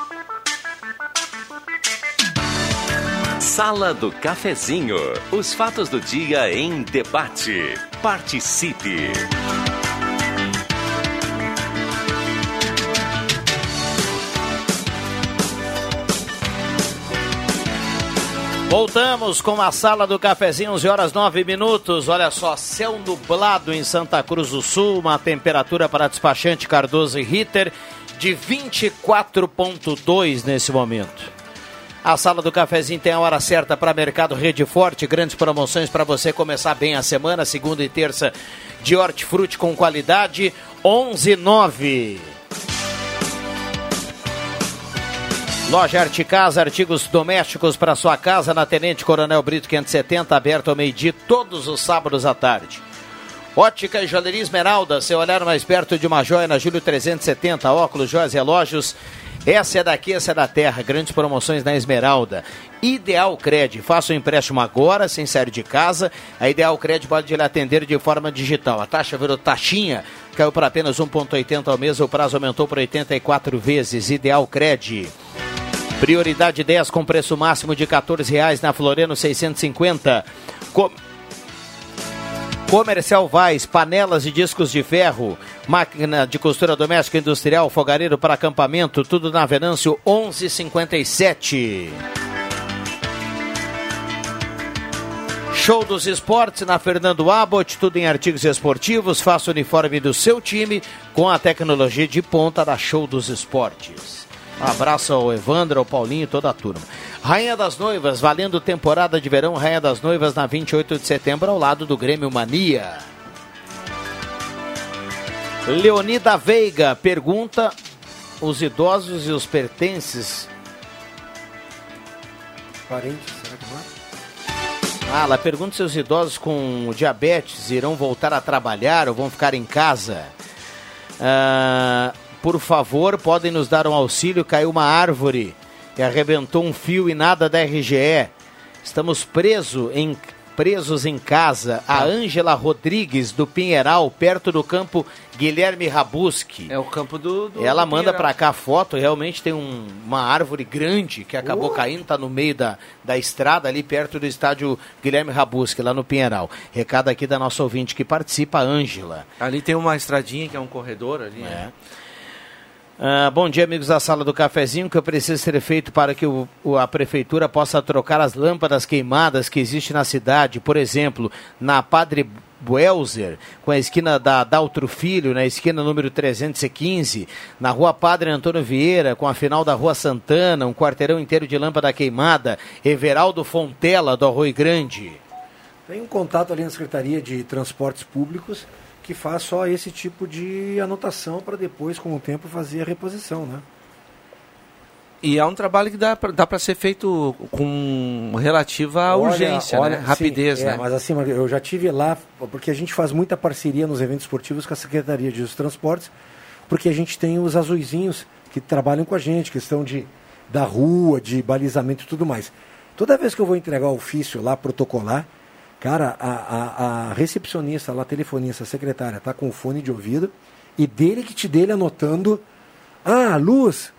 Sala do Cafezinho. Os fatos do dia em debate. Participe. Voltamos com a sala do cafezinho, 11 horas 9 minutos. Olha só, céu nublado em Santa Cruz do Sul, uma temperatura para despachante Cardoso e Ritter de 24,2 nesse momento. A sala do cafezinho tem a hora certa para Mercado Rede Forte, grandes promoções para você começar bem a semana, segunda e terça de hortifruti com qualidade, 11,9. Loja Arte Casa, artigos domésticos para sua casa na Tenente Coronel Brito 570, aberto ao meio-dia todos os sábados à tarde. Ótica e Joalheria Esmeralda, seu olhar mais perto de uma joia na Júlio 370, óculos, joias e relógios essa é daqui, essa é da terra. Grandes promoções na Esmeralda. Ideal Cred. Faça o um empréstimo agora, sem sair de casa. A Ideal Cred pode lhe atender de forma digital. A taxa virou taxinha, caiu para apenas 1,80 ao mês. O prazo aumentou para 84 vezes. Ideal Cred. Prioridade 10 com preço máximo de R$ 14,00 na Floreno 650. Com... Comercial Vaz, panelas e discos de ferro, máquina de costura doméstica industrial, fogareiro para acampamento, tudo na Venâncio 1157. Show dos Esportes na Fernando Abbott, tudo em artigos esportivos. Faça o uniforme do seu time com a tecnologia de ponta da Show dos Esportes. Um abraço ao Evandro, ao Paulinho e toda a turma. Rainha das Noivas, valendo temporada de verão, Rainha das Noivas na 28 de setembro, ao lado do Grêmio Mania. Leonida Veiga pergunta: os idosos e os pertences. Parentes, será que vai? Ah, ela pergunta se os idosos com diabetes irão voltar a trabalhar ou vão ficar em casa. Ah, por favor, podem nos dar um auxílio? Caiu uma árvore e arrebentou um fio e nada da RGE. Estamos preso em, presos em casa. A Ângela Rodrigues, do Pinheiral, perto do campo Guilherme Rabuski. É o campo do. do Ela do manda pra cá a foto, realmente tem um- uma árvore grande que acabou Uh. caindo, tá no meio da, da estrada, ali perto do estádio Guilherme Rabuski, lá no Pinheiral. Recado aqui da nossa ouvinte que participa, a Ângela. Ali tem uma estradinha que é um corredor ali. É. Ah, bom dia, amigos da sala do cafezinho. O que eu preciso ser feito para que o, a prefeitura possa trocar as lâmpadas queimadas que existem na cidade? Por exemplo, na Padre Buelzer, com a esquina da Daltro Filho, na esquina número 315, na rua Padre Antônio Vieira, com a final da Rua Santana, um quarteirão inteiro de lâmpada queimada. Everaldo Fontela, do Arroio Grande. Tem um contato ali na Secretaria de Transportes Públicos que faz só esse tipo de anotação para depois, com o tempo, fazer a reposição, né? E é um trabalho que dá para ser feito com relativa Olha, urgência, olha, né? rapidez, sim, né? É, mas assim, eu já tive lá, porque a gente faz muita parceria nos eventos esportivos com a Secretaria de Transportes, porque a gente tem os azuizinhos que trabalham com a gente, questão de da rua, de balizamento e tudo mais. Toda vez que eu vou entregar o ofício lá, protocolar, cara, a, a, a recepcionista, lá, a telefonista, a secretária, tá com o fone de ouvido e dele que te dele anotando, ah, luz,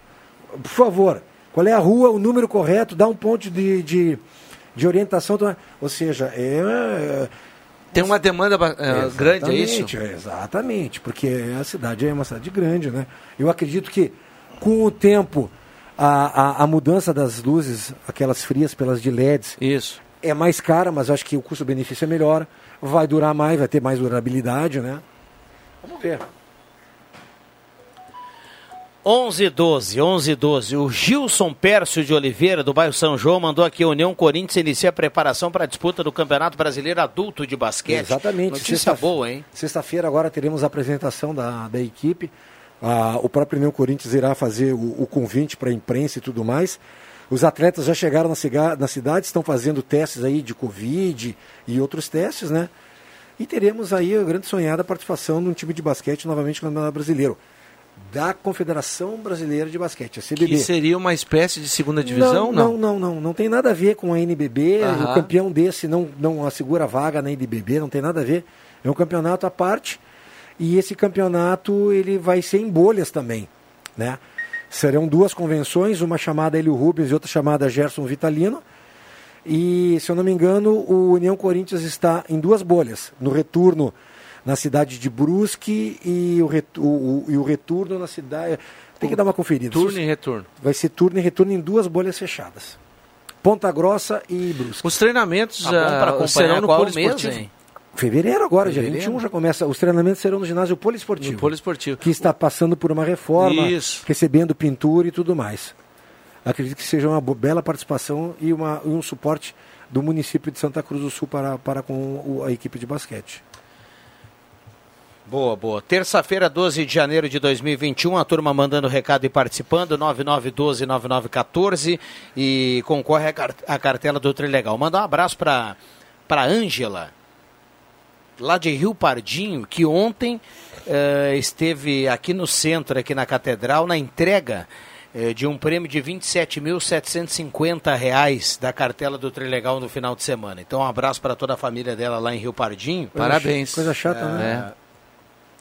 por favor, qual é a rua, o número correto, dá um ponto de, de, de orientação. Ou seja, é. Tem uma demanda eh, grande, é isso? Exatamente, Exatamente, porque a cidade é uma cidade grande, né? Eu acredito que com o tempo a, a, a mudança das luzes, aquelas frias pelas de LEDs, isso. É mais cara, mas acho que o custo-benefício é melhor, vai durar mais, vai ter mais durabilidade, né? Vamos ver. 11 12, 11 12. O Gilson Pércio de Oliveira, do bairro São João, mandou aqui: a União Corinthians inicia a preparação para a disputa do Campeonato Brasileiro Adulto de Basquete. Exatamente. Notícia Sexta- boa, hein? Sexta-feira agora teremos a apresentação da, da equipe. Ah, o próprio União Corinthians irá fazer o, o convite para a imprensa e tudo mais. Os atletas já chegaram na, ciga- na cidade, estão fazendo testes aí de Covid e outros testes, né? E teremos aí a grande sonhada participação num time de basquete novamente no Campeonato Brasileiro. Da Confederação Brasileira de Basquete, a CBB. Que seria uma espécie de segunda divisão? Não, não, não, não. Não tem nada a ver com a NBB. Aham. O campeão desse não, não assegura vaga na NBB, não tem nada a ver. É um campeonato à parte. E esse campeonato ele vai ser em bolhas também, né? Serão duas convenções, uma chamada Helio Rubens e outra chamada Gerson Vitalino. E, se eu não me engano, o União Corinthians está em duas bolhas. No retorno na cidade de Brusque e o, retu- o- o- e o retorno na cidade... Tem que dar uma conferida. Turno e retorno. Vai ser turno e retorno em duas bolhas fechadas. Ponta Grossa e Brusque. Os treinamentos Tá bom ah, acompanhar serão no qual mês, hein? Fevereiro agora, dia Fevereiro? 21 já começa. Os treinamentos serão no ginásio poliesportivo. No poliesportivo. Que está passando por uma reforma, Isso. recebendo pintura e tudo mais. Acredito que seja uma bela participação e, uma, e um suporte do município de Santa Cruz do Sul para, para com a equipe de basquete. Boa, boa. Terça-feira, 12 de janeiro de 2021, a turma mandando recado e participando, 9912-9914 e concorre à car- à cartela do Trilegal. Mandar um abraço para para Ângela, lá de Rio Pardinho, que ontem eh, esteve aqui no centro, aqui na Catedral, na entrega eh, de um prêmio de 27.750 reais da cartela do Trilegal no final de semana. Então, um abraço para toda a família dela lá em Rio Pardinho. Parabéns. Coisa chata, né?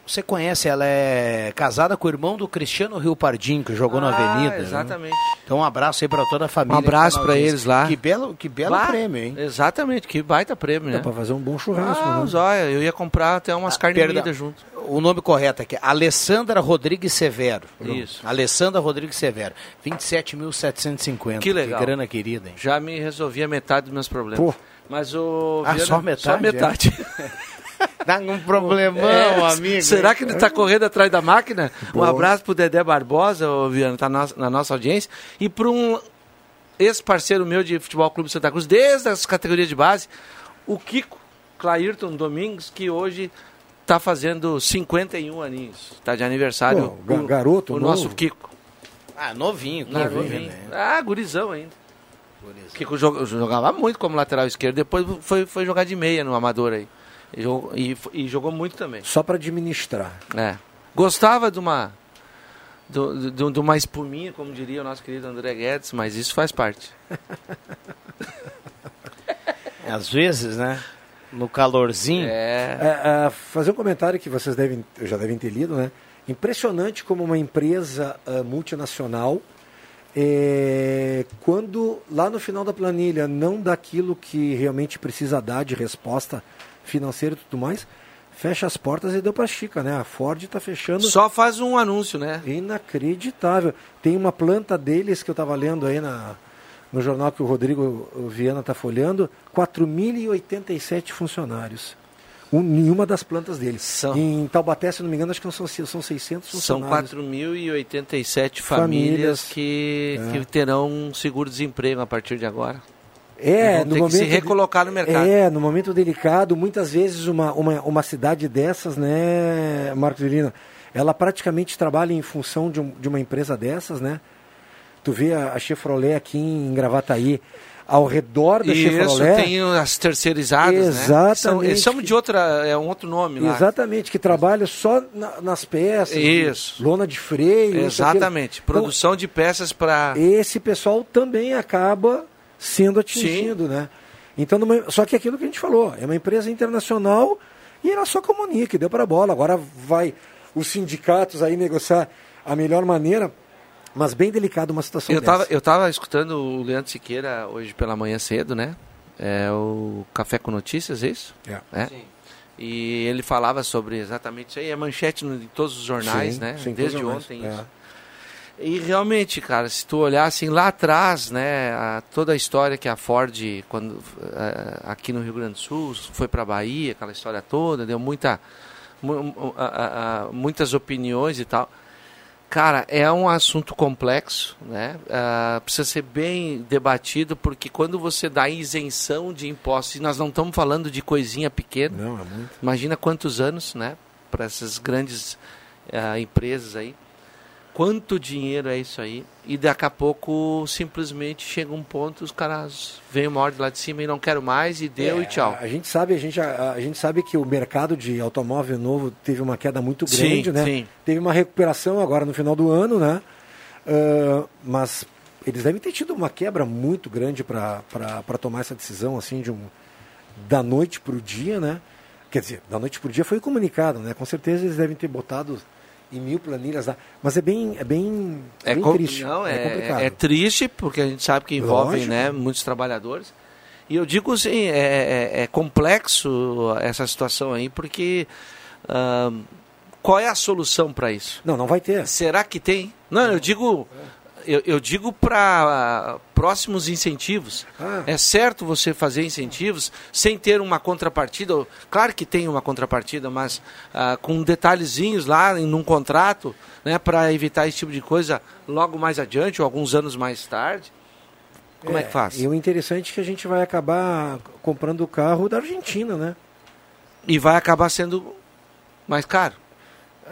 Você conhece, ela é casada com o irmão do Cristiano Rio Pardinho, que jogou na Ah, Avenida. né? exatamente. Então um abraço aí para toda a família. Um abraço tá na para eles lá. Que belo, que belo Bah, prêmio, hein? Exatamente, que baita prêmio, né? Dá para fazer um bom churrasco, Ah, né? zóia, eu ia comprar até umas carnes Perdão. moídas junto. O nome correto aqui é Alessandra Rodrigues Severo. Isso. Alessandra Rodrigues Severo. 27.750. Que legal. Que grana querida, hein? Já me resolvia metade dos meus problemas. Pô. Mas o. Ah, só metade, Só metade. Dá um problemão, É, amigo. Será que ele está correndo atrás da máquina? Um Boa. abraço pro Dedé Barbosa, ô, Viana, tá na, na nossa audiência. E para um ex-parceiro meu de Futebol Clube Santa Cruz, desde as categorias de base, o Kiko Clairton Domingos, que hoje está fazendo 51 aninhos. Está de aniversário. Pô, o, garoto O novo. nosso Kiko. Ah, novinho, claro. Novinho. né? Ah, gurizão ainda. Kiko jog- jogava muito como lateral esquerdo, depois foi, foi jogar de meia no Amador aí. E jogou, e, jogou muito também. Só para administrar. É. Gostava de uma de, de- de uma espuminha, como diria o nosso querido André Guedes, mas isso faz parte. Às vezes, né? No calorzinho. É. É, é, fazer um comentário que vocês devem, já devem ter lido, né? Impressionante como uma empresa ah, multinacional, é, quando lá no final da planilha não dá aquilo que realmente precisa dar de resposta financeira e tudo mais, fecha as portas e deu para Chica, né? A Ford está fechando. Só faz um anúncio, né? Inacreditável. Tem uma planta deles que eu estava lendo aí na, no jornal que o Rodrigo Viana está folhando, 4.087 funcionários. Um, nenhuma das plantas deles. São. Em Taubaté, se não me engano, acho que são, são 600 São funcionários. 4.087 famílias, Famílias. que, É. que terão um seguro-desemprego a partir de agora. É, no momento se recolocar no mercado. É, no momento delicado, muitas vezes uma, uma, uma cidade dessas, né, Marcos Virina, ela praticamente trabalha em função de, um- de uma empresa dessas, né? Tu vê a, a Chevrolet aqui em Gravataí, ao redor da Isso, Chevrolet. tem as terceirizadas, né? Exatamente. São, eles chamam de outra, é um outro nome lá. Exatamente, que trabalha só na- nas peças, Isso. lona de freio. isso. Exatamente. Então, Produção de peças para... esse pessoal também acaba sendo atingido, né? Então, numa- só que aquilo que a gente falou, é uma empresa internacional e ela só comunica, deu para bola. Agora vai os sindicatos aí negociar a melhor maneira, mas bem delicado uma situação Eu dessa. tava, eu tava escutando o Leandro Siqueira hoje pela manhã cedo, né? É o Café com Notícias, é isso? É. E ele falava sobre exatamente isso aí, é manchete em todos os jornais, Sim, né? sim, Desde ontem jornais, isso. E realmente, cara, se tu olhar assim lá atrás, né, a- toda a história que a Ford, quando eh, aqui no Rio Grande do Sul, foi para Bahia, aquela história toda, deu muita, mu- mu- a- a- a- muitas opiniões e tal. Cara, é um assunto complexo, né? Ah, precisa ser bem debatido, porque quando você dá isenção de impostos, e nós não estamos falando de coisinha pequena, Não, é imagina quantos anos, né? Para essas grandes ah, empresas aí. Quanto dinheiro é isso aí? E daqui a pouco simplesmente chega um ponto, os caras vêm uma ordem lá de cima e não quero mais, e deu É, e tchau. A gente sabe, a gente, a, a gente sabe que o mercado de automóvel novo teve uma queda muito Sim, grande, né? sim. Teve uma recuperação agora no final do ano, né? Ah, mas eles devem ter tido uma quebra muito grande para tomar essa decisão assim de um da noite para o dia, né? Quer dizer, da noite para o dia foi comunicado, né? Com certeza eles devem ter botado em mil planilhas lá, mas é bem é bem, É, bem triste, Não, é, é, complicado. é triste, porque a gente sabe que envolve Lógico. né, muitos trabalhadores. E eu digo assim, é, é- é complexo essa situação aí, porque ahn, qual é a solução para isso? Não, não vai ter. Será que tem? Não, eu digo, eu, eu digo para próximos incentivos. Ah. É certo você fazer incentivos sem ter uma contrapartida. Claro que tem uma contrapartida, mas ah, com detalhezinhos lá em um contrato, né, para evitar esse tipo de coisa logo mais adiante ou alguns anos mais tarde. Como é, que faz? E o interessante é que a gente vai acabar comprando o carro da Argentina, né? E vai acabar sendo mais caro.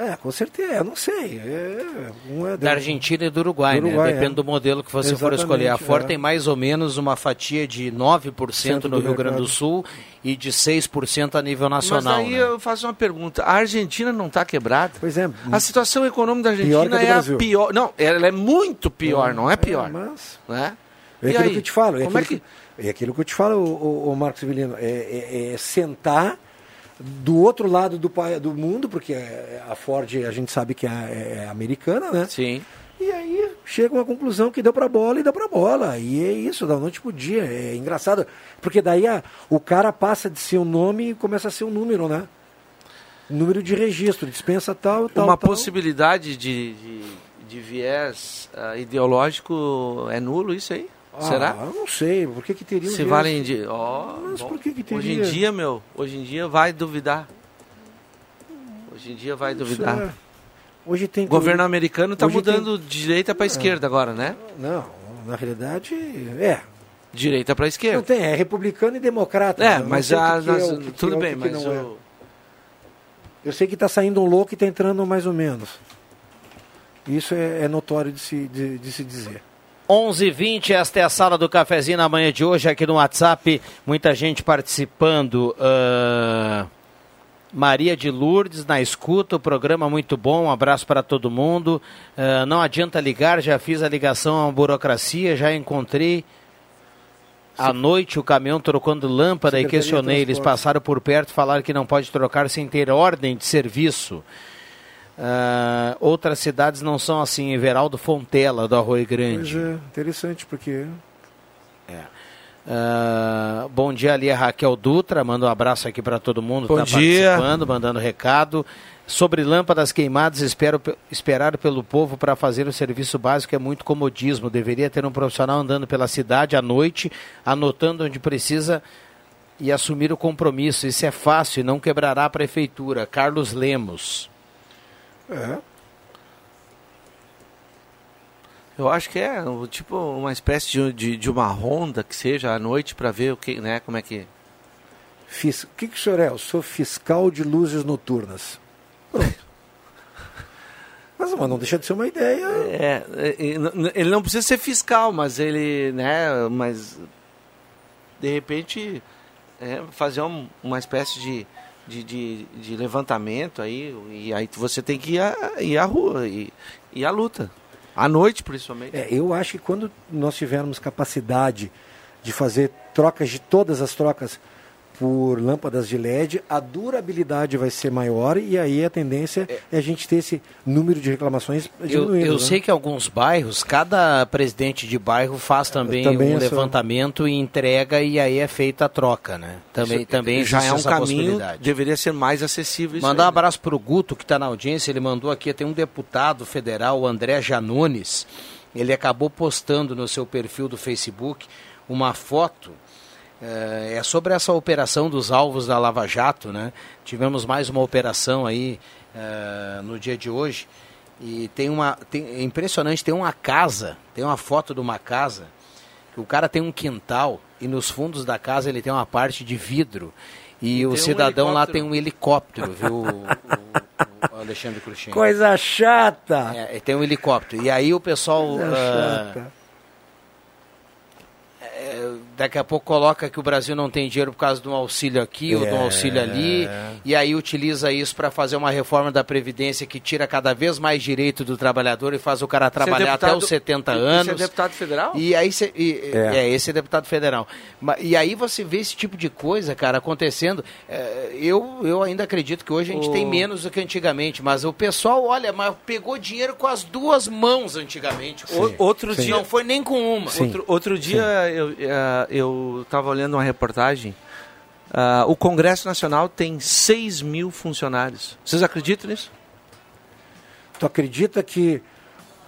É, com certeza, eu não sei. É, um é Da Argentina e do Uruguai, Do Uruguai, né? Depende é. do modelo que você for Exatamente, escolher. A Ford é. tem mais ou menos uma fatia de 9% no Rio Grande do. Sul e de 6% a nível nacional. Mas aí né? eu faço uma pergunta. A Argentina não está quebrada? Pois é. A situação econômica da que Argentina é a Brasil. pior. Não, ela é muito pior, É, não é pior. é, mas- Né? É E aquilo aí? que eu te falo. É Como é aquilo que... é aquilo que eu te falo, o, o, o Marcos. É, é- é sentar do outro lado do, do mundo, porque é- a Ford a gente sabe que é, é americana, né? Sim. E aí chega uma conclusão que deu pra bola e deu pra bola. E é isso, da noite pro dia. É engraçado. Porque daí a- o cara passa de ser um nome e começa a ser um número, né? Número de registro, dispensa tal, tal. Uma tal. possibilidade de, de, de viés ah, ideológico é nulo isso aí? Ah, Será? Eu não sei, por que, que teria um Se valem de. Ó, Mas bom. por que, que Hoje em teria? dia, meu, hoje em dia vai duvidar. Hoje em dia vai duvidar. é. Hoje tem O governo americano está mudando de direita para esquerda agora, né? Não, na realidade, é. Direita para Não esquerda. tem, é republicano e democrata. É, Eu não mas sei o a- que que é, que tudo é, bem, mas não é. o- Eu sei que está saindo um louco e está entrando mais ou menos. Isso é, é notório de se, de, de se dizer. 11h20, esta é a sala do cafezinho na manhã de hoje aqui no WhatsApp. Muita gente participando. ah, Maria de Lourdes na escuta, o programa muito bom. Um abraço para todo mundo. Ah, não adianta ligar, já fiz a ligação à burocracia, já encontrei. À noite o caminhão trocando lâmpada e questionei. Eles passaram por perto, falaram que não pode trocar sem ter ordem de serviço. Ah, outras cidades não são assim. Everaldo Fontela, do Arroio Grande. Pois é, interessante, porque. Uh, bom dia ali a Raquel Dutra, manda um abraço aqui para todo mundo Bom tá dia. participando, mandando recado. Sobre lâmpadas queimadas, espero, esperar pelo povo para fazer o serviço básico é muito comodismo. Deveria ter um profissional andando pela cidade à noite, anotando onde precisa e assumir o compromisso. Isso é fácil e não quebrará a prefeitura. Carlos Lemos. É. Eu acho que é tipo uma espécie de, de, de uma ronda que seja à noite para ver o que, né, como é que. Fis... O que, que o senhor é? Eu sou fiscal de luzes noturnas. Pronto. Mas, mas não deixa de ser uma ideia. É, é, ele não precisa ser fiscal, mas ele, né, mas de repente é, fazer um- uma espécie de, de, de, de levantamento aí, e aí você tem que ir à, ir à rua, e ir à luta. À noite, principalmente. É, eu acho que quando nós tivermos capacidade de fazer trocas de todas as trocas por lâmpadas de LED, a durabilidade vai ser maior e aí a tendência é, a gente ter esse número de reclamações Eu, diminuindo. eu né? sei que alguns bairros, cada presidente de bairro faz também, Também um essa- levantamento e entrega e aí é feita a troca, né? Também, Isso também já é um caminho, possibilidade. deveria ser mais acessível. isso Mandar um aí. abraço para o Guto, que está na audiência. Ele mandou aqui, tem um deputado federal, o André Janones. Ele acabou postando no seu perfil do Facebook uma foto. Eh, É sobre essa operação dos alvos da Lava Jato, né? Tivemos mais uma operação aí eh, no dia de hoje. E tem uma. Tem, é impressionante, tem uma casa, tem uma foto de uma casa, que o cara tem um quintal e nos fundos da casa ele tem uma parte de vidro. E, E o tem um cidadão lá tem um helicóptero, viu, o, o- o Alexandre Cruxem? Coisa chata! É, tem um helicóptero. E aí o pessoal. Coisa ah, chata. é, daqui a pouco coloca que o Brasil não tem dinheiro por causa de um auxílio aqui ou de um É. auxílio ali, e aí utiliza isso para fazer uma reforma da Previdência que tira cada vez mais direito do trabalhador e faz o cara trabalhar até os 70 anos. Você é deputado federal? E aí cê, e- É. é. esse é deputado federal. E aí você vê esse tipo de coisa, cara, acontecendo. É, eu, eu ainda acredito que hoje a gente O- tem menos do que antigamente, mas o pessoal, olha, mas pegou dinheiro com as duas mãos antigamente. O- outro dia Não foi nem com uma. Outro, outro dia eu eu estava olhando uma reportagem. ah, o Congresso Nacional tem 6 mil funcionários. Vocês acreditam nisso? Tu acredita que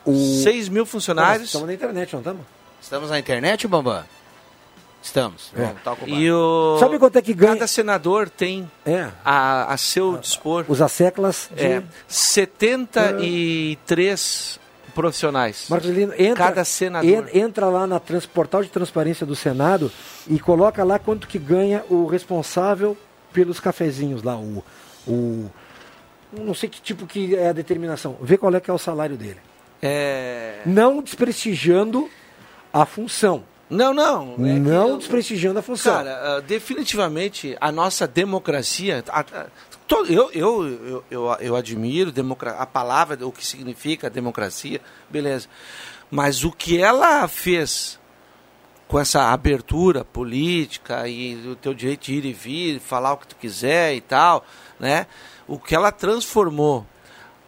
o. 6 mil funcionários. Estamos na internet, não estamos? Estamos na internet, Bambam? Estamos. É. Vamos, tá. E o... Sabe quanto é que ganha? Cada senador tem É. a, a seu dispor Os asseclas de. é, 73 profissionais. Marcelino, entra, Cada senador. en- entra lá na trans, portal de transparência do Senado e coloca lá quanto que ganha o responsável pelos cafezinhos lá, o, o não sei que tipo que é a determinação. Vê qual é que é o salário dele. É... Não desprestigiando a função. Não, não. é não eu- desprestigiando a função. Cara, ah, definitivamente a nossa democracia. Eu, eu, eu, eu, admiro a palavra, o que significa democracia, beleza. Mas o que ela fez com essa abertura política e o teu direito de ir e vir, falar o que tu quiser e tal, né? O que ela transformou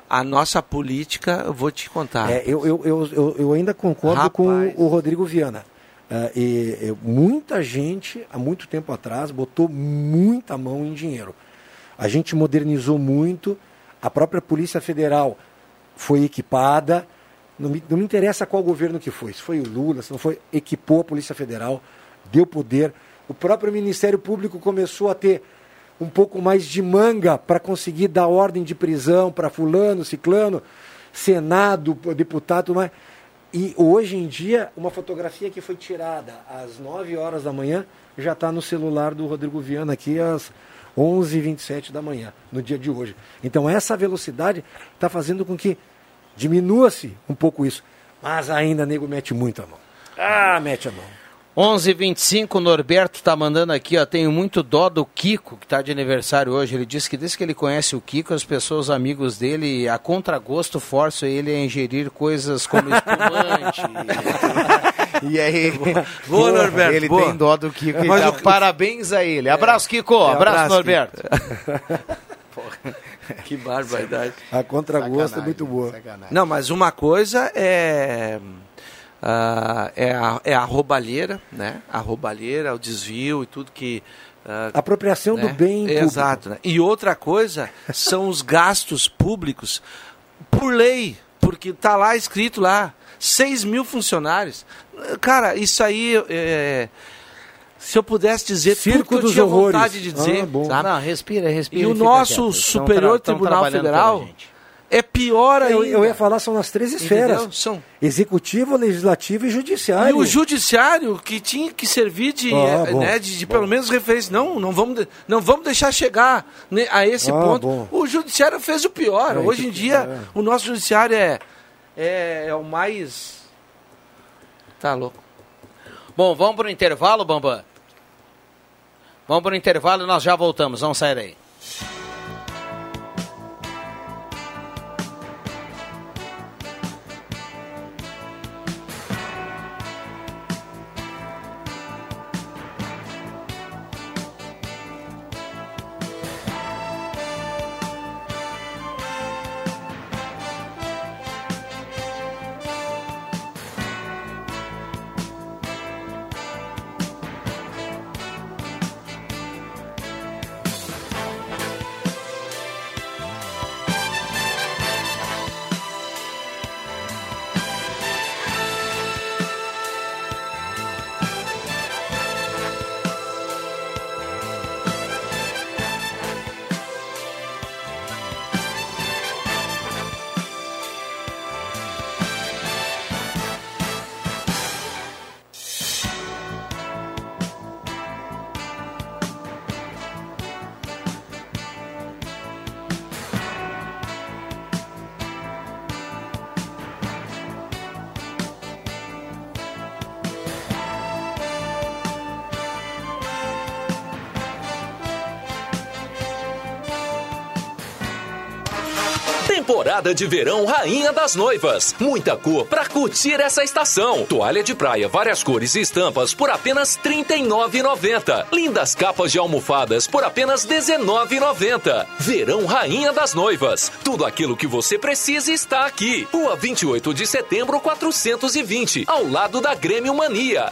a nossa política, eu vou te contar. É, eu, eu, eu, eu, ainda concordo com o Rodrigo Viana. É, e muita gente, há muito tempo atrás, botou muita mão em dinheiro. A gente modernizou muito, a própria Polícia Federal foi equipada. Não me, não me interessa qual governo que foi, se foi o Lula, se não foi, equipou a Polícia Federal, deu poder. O próprio Ministério Público começou a ter um pouco mais de manga para conseguir dar ordem de prisão para fulano, ciclano, Senado, deputado, mais. E hoje em dia, uma fotografia que foi tirada às 9 horas da manhã já está no celular do Rodrigo Viana aqui às 11h27 da manhã, no dia de hoje. Então essa velocidade está fazendo com que diminua-se um pouco isso. Mas ainda nego mete muito a mão. Ah, mete a mão. 11:25 Norberto tá mandando aqui, ó, tenho muito dó do Kiko, que tá de aniversário hoje. Ele disse que desde que ele conhece o Kiko, as pessoas amigos dele, a contragosto, forçam ele a ingerir coisas como espumante. e aí, Boa, Norberto, ele boa. tem dó do Kiko. Mas dá o- Parabéns a ele. Abraço, Kiko. É, abraço, abraço, Norberto. Que barbaridade. A contragosto é muito boa. sacanagem. Não, mas uma coisa é ah, é, a, é a roubalheira, né? A roubalheira, o desvio e tudo que ah, Apropriação do bem público. Exato. né? E outra coisa são os gastos públicos por lei, porque está lá escrito lá, 6 mil funcionários. Cara, isso aí, é, se eu pudesse dizer Circo tudo que eu dos tinha horrores. vontade de dizer, Ah? Não, respira, respira. E o fica nosso quieto. Superior tão Tribunal Federal é pior ainda. Eu, eu ia falar, são as três esferas. Entendeu? São. Executivo, legislativo e judiciário. E o judiciário que tinha que servir de, Ah, eh, bom, né, de, de pelo menos referência. Não, não vamos, de- não vamos deixar chegar né, a esse Ah, ponto. bom. O judiciário fez o pior. É, Hoje em dia, é. o nosso judiciário é, é, é o mais. Tá louco. Bom, vamos para o intervalo, Bambam? Vamos para o intervalo e nós já voltamos. Vamos sair aí. Temporada de verão Rainha das Noivas. Muita cor pra curtir essa estação. Toalha de praia, várias cores e estampas por apenas R$ 39,90. Lindas capas de almofadas por apenas R$ 19,90. Verão Rainha das Noivas. Tudo aquilo que você precisa está aqui. Rua 28 de setembro, 420, ao lado da Grêmio Mania.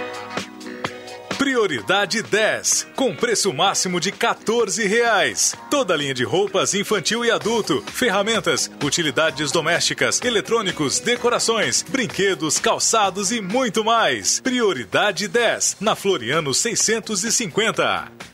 Prioridade 10, com preço máximo de 14 reais. Toda linha de roupas infantil e adulto, ferramentas, utilidades domésticas, eletrônicos, decorações, brinquedos, calçados e muito mais. Prioridade 10, na Floriano 650.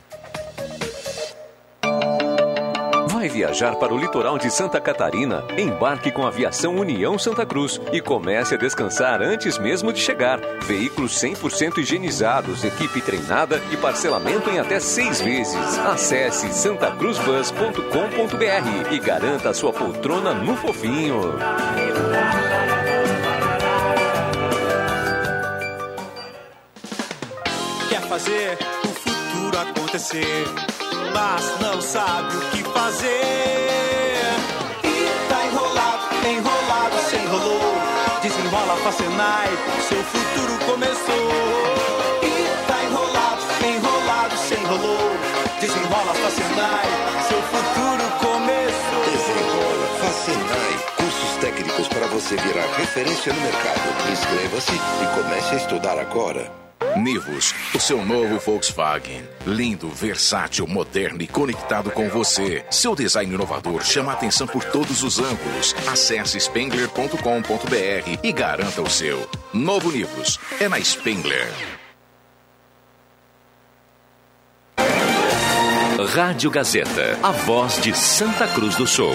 Viajar para o litoral de Santa Catarina? Embarque com a Aviação União Santa Cruz e comece a descansar antes mesmo de chegar. Veículos 100% higienizados, equipe treinada e parcelamento em até seis vezes. Acesse santacruzbus.com.br e garanta sua poltrona no fofinho. Quer fazer o futuro acontecer, mas não sabe o que fazer. E tá enrolado, enrolado, se enrolou. Desenrola a Senai, seu futuro começou. E tá enrolado, enrolado, se enrolou. Desenrola a Senai, seu futuro começou. Desenrola Facenai. Cursos técnicos para você virar referência no mercado. Inscreva-se e comece a estudar agora. Nivus, o seu novo Volkswagen. Lindo, versátil, moderno e conectado com você. Seu design inovador chama a atenção por todos os ângulos. Acesse spengler.com.br e garanta o seu. Novo Nivus é na Spengler. Rádio Gazeta, a voz de Santa Cruz do Sul.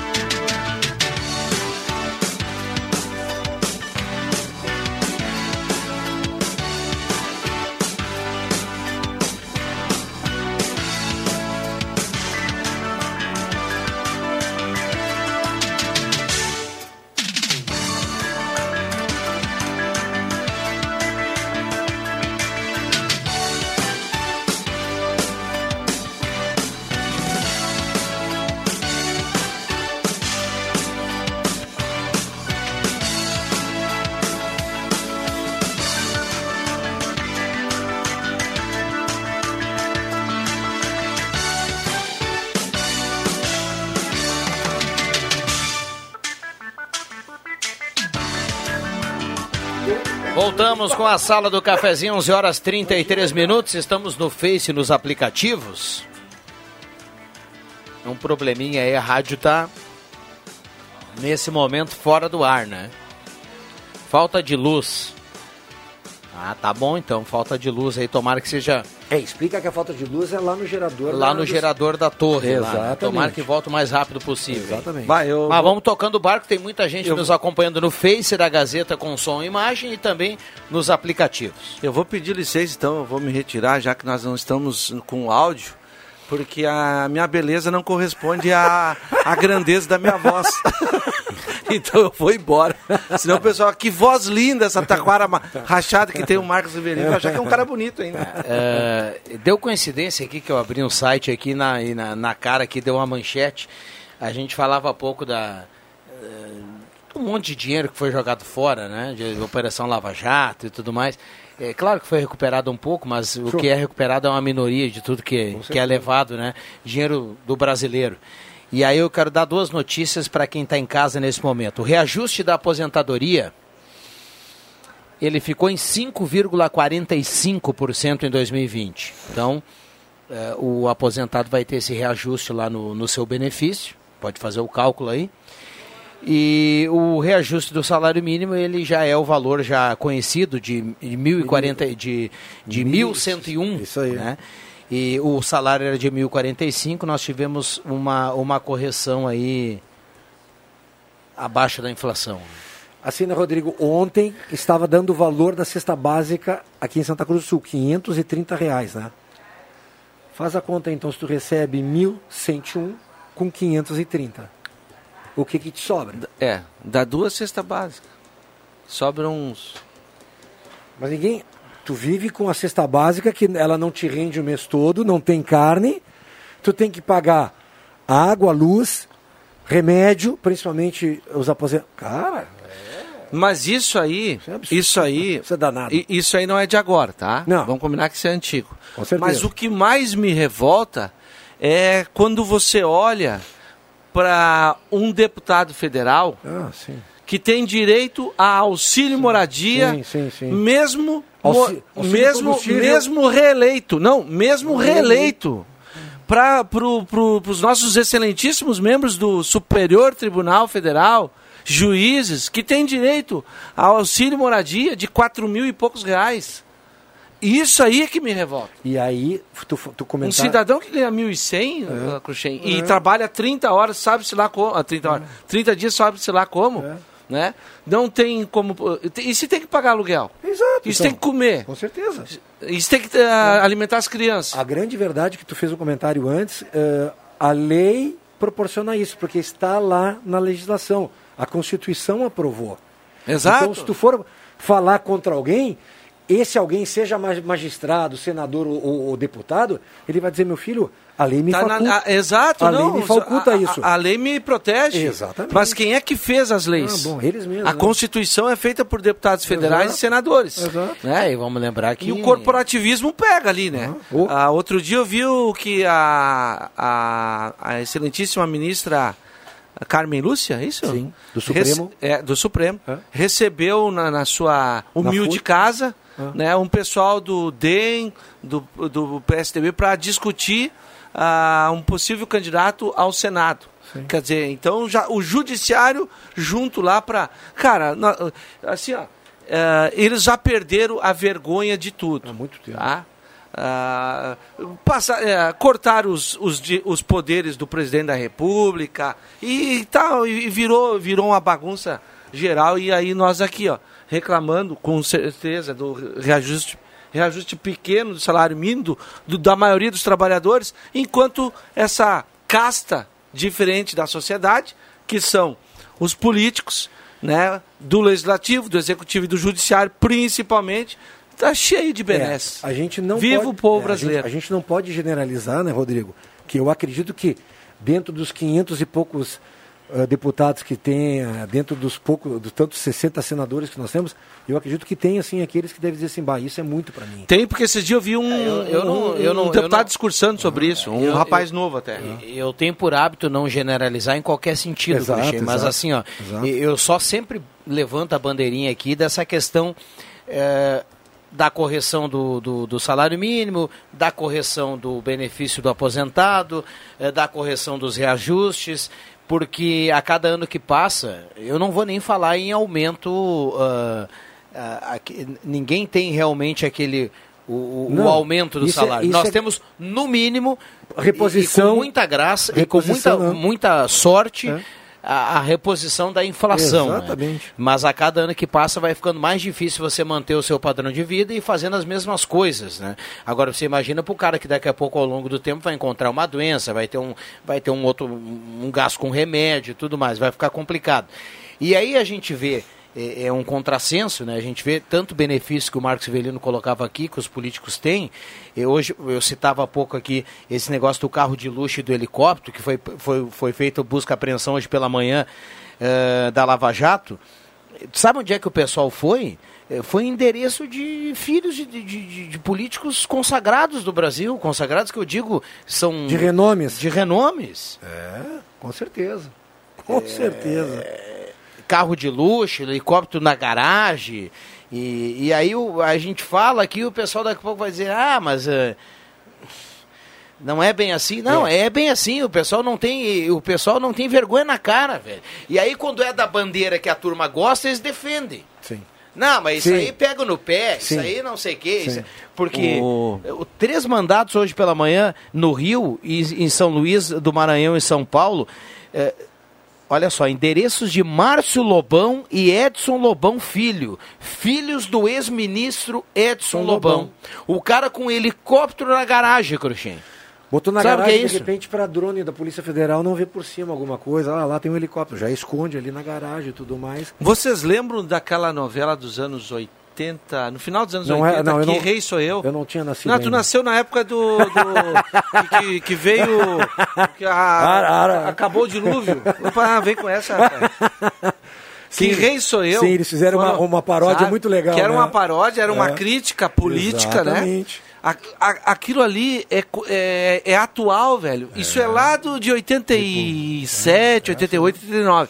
Voltamos com a sala do cafezinho, 11 horas 33 minutos. Estamos no Face, nos aplicativos. Um probleminha aí, a rádio tá nesse momento fora do ar, né? Falta de luz. Ah, tá bom então, falta de luz aí, tomara que seja. É, explica que a falta de luz é lá no gerador. Lá no dos- gerador da torre. lá, né? Exatamente. Tomara que volte o mais rápido possível. Exatamente. Vai, eu Mas vamos tocando o barco, tem muita gente nos acompanhando no Face da Gazeta com som e imagem e também nos aplicativos. Eu vou pedir licença, então, eu vou me retirar, já que nós não estamos com áudio, porque a minha beleza não corresponde à, à grandeza da minha voz. então eu vou embora. Senão o pessoal, que voz linda essa taquara rachada que tem o Marcos Ribeirinho, vai achar que é um cara bonito ainda. É, deu coincidência aqui que eu abri um site aqui na, na, na cara que deu uma manchete. A gente falava há pouco da eh, um monte de dinheiro que foi jogado fora, né? De Operação Lava Jato e tudo mais. É claro que foi recuperado um pouco, mas o que é recuperado é uma minoria de tudo que, que é levado, né? Dinheiro do brasileiro. E aí eu quero dar duas notícias para quem está em casa nesse momento. O reajuste da aposentadoria ele ficou em 5,45% em 2020. Então, eh, o aposentado vai ter esse reajuste lá no, no seu benefício, pode fazer o cálculo aí. E o reajuste do salário mínimo, ele já é o valor já conhecido de, de 1.040, de, de 1.101, isso aí. né? E o salário era de 1.045, nós tivemos uma, uma correção aí abaixo da inflação. Assim, né, Rodrigo, ontem estava dando o valor da cesta básica aqui em Santa Cruz do Sul, 530 reais, né? Faz a conta então, se tu recebe 1.101 com 530. O que que te sobra? É, dá duas cestas básicas. Sobram uns. Mas ninguém... Tu vive com a cesta básica que ela não te rende o mês todo, não tem carne, tu tem que pagar água, luz, remédio, principalmente os aposentados. Cara, Mas isso aí, isso aí, Isso é danado. isso aí não é de agora, tá? Não. Vamos combinar que isso é antigo. Com certeza. Mas o que mais me revolta é quando você olha para um deputado federal Ah, sim. que tem direito a auxílio moradia, Sim, sim, sim. mesmo mesmo mesmo reeleito, não, mesmo reeleito. para pro, pro, os nossos excelentíssimos membros do Superior Tribunal Federal, juízes, que têm direito ao auxílio moradia de 4 mil e poucos reais. Isso aí é que me revolta. E aí, tu, tu Um comentar... cidadão que ganha 1.100, É. é. Cruxem, e É. trabalha 30 horas, sabe-se lá como, ah, 30, horas, 30 dias, sabe-se lá como, É. né? Não tem como... E se tem que pagar aluguel? Exato. Isso então. tem que comer? Com certeza. Isso tem que ah, alimentar as crianças? A grande verdade que tu fez um comentário antes, eh, a lei proporciona isso, porque está lá na legislação. A Constituição aprovou. Exato. Então, se tu for falar contra alguém, esse alguém, seja ma- magistrado, senador ou, ou- ou deputado, ele vai dizer, meu filho, a lei me Tá na- faculta. a- exato, a não. lei me faculta a, a- isso. A, lei me protege. Exatamente. Mas quem é que fez as leis? Ah, bom, eles mesmos, A né? Constituição é feita por deputados federais Exato. e senadores. Exato. Né? E vamos lembrar que. E o corporativismo pega ali, né? Ah, outro dia eu vi que a, a, a excelentíssima ministra Carmen Lúcia, é isso? Sim, do Supremo. é, do Supremo. Recebeu na, na sua humilde FUT. casa Ah. né, um pessoal do DEM, do, do PSDB, para discutir ah, um possível candidato ao Senado. Quer dizer, então já o judiciário junto lá para. Cara, na- assim, ó, eh, eles já perderam a vergonha de tudo. Há muito tempo. Tá? Ah, passar, eh, cortar os, os, os poderes do presidente da República e, tal, e virou, virou uma bagunça geral. E aí nós aqui, ó, reclamando com certeza do reajuste, reajuste pequeno do salário mínimo do- da maioria dos trabalhadores, enquanto essa casta diferente da sociedade, que são os políticos, né, do legislativo, do executivo e do judiciário, principalmente, está cheio de benesses. É, a gente não Viva pode- o povo é, brasileiro. A gente, a gente não pode generalizar, né, Rodrigo? Que eu acredito que dentro dos 500 e poucos ah, deputados que tem, ah, dentro dos poucos, dos tantos 60 senadores que nós temos, eu acredito que tem assim aqueles que devem dizer assim, bah, isso é muito para mim. Tem, porque esses dias eu vi um, eu não- um- eu não- um eu deputado não- discursando sobre isso, um Eu- rapaz eu- novo até. Eu tenho por hábito não generalizar em qualquer sentido, Exato, Cruxem, mas exato, assim, ó, exato. eu só sempre levanto a bandeirinha aqui dessa questão eh, da correção do, do, do salário mínimo, da correção do benefício do aposentado, eh, da correção dos reajustes, porque a cada ano que passa, eu não vou nem falar em aumento. ah, aqui- ninguém tem realmente aquele. O, o- o Não, aumento do é- salário. isso Nós é- temos, no mínimo, Reposição- e, e com muita graça e com muita, né? muita sorte a, a reposição da inflação. né? Exatamente. Mas a cada ano que passa vai ficando mais difícil você manter o seu padrão de vida e fazendo as mesmas coisas. Né? Agora você imagina para o cara que daqui a pouco, ao longo do tempo, vai encontrar uma doença, vai ter um, vai ter um outro um gasto com remédio e tudo mais, vai ficar complicado. E aí a gente vê é, é um contrassenso, né? A gente vê tanto benefício que o Marcos Velino colocava aqui, que os políticos têm. E hoje, eu citava há pouco aqui esse negócio do carro de luxo e do helicóptero, que foi, foi, foi feito busca apreensão hoje pela manhã eh, da Lava Jato. Sabe onde é que o pessoal foi? Eh, Foi em endereço de filhos de, de- de- de políticos consagrados do Brasil. Consagrados que eu digo são... De renomes. De renomes. É, com certeza. Com certeza. carro de luxo, helicóptero na garagem. E, e aí o- a gente fala aqui, o pessoal daqui a pouco vai dizer, ah, mas eh, não é bem assim. Não, é. bem assim. O pessoal não tem, o pessoal não tem vergonha na cara, velho. E aí quando é da bandeira que a turma gosta, eles defendem. Sim. Não, mas isso Sim. aí pega no pé, Sim. isso aí não sei o quê. Sim. isso- porque O- o- três mandatos hoje pela manhã no Rio e em São Luís do Maranhão e São Paulo. eh, olha só, endereços de Márcio Lobão e Edson Lobão Filho, filhos do ex-ministro Edson Lobão. Lobão. O cara com um helicóptero na garagem, Cruxem. Botou na Sabe o que garagem, é de isso? repente, para drone da Polícia Federal não ver por cima alguma coisa. Ah, lá tem um helicóptero. Já esconde ali na garagem e tudo mais. Vocês lembram daquela novela dos anos 80, no final dos anos Não 80, é- não, Que não- Rei Sou Eu? Eu não tinha nascido Não, tu ainda. nasceu na época do. do- que, que veio. Que a- Ara, ara. Acabou o dilúvio. Opa, vem com essa, rapaz. Que Sim. rei sou eu? Sim, eles fizeram uma- Foram- uma paródia muito legal, Que era né? uma paródia, era uma É. crítica política, Exatamente. né? A- a- aquilo ali é, é, é atual, velho. Isso é lá do, de 87, 88, 89.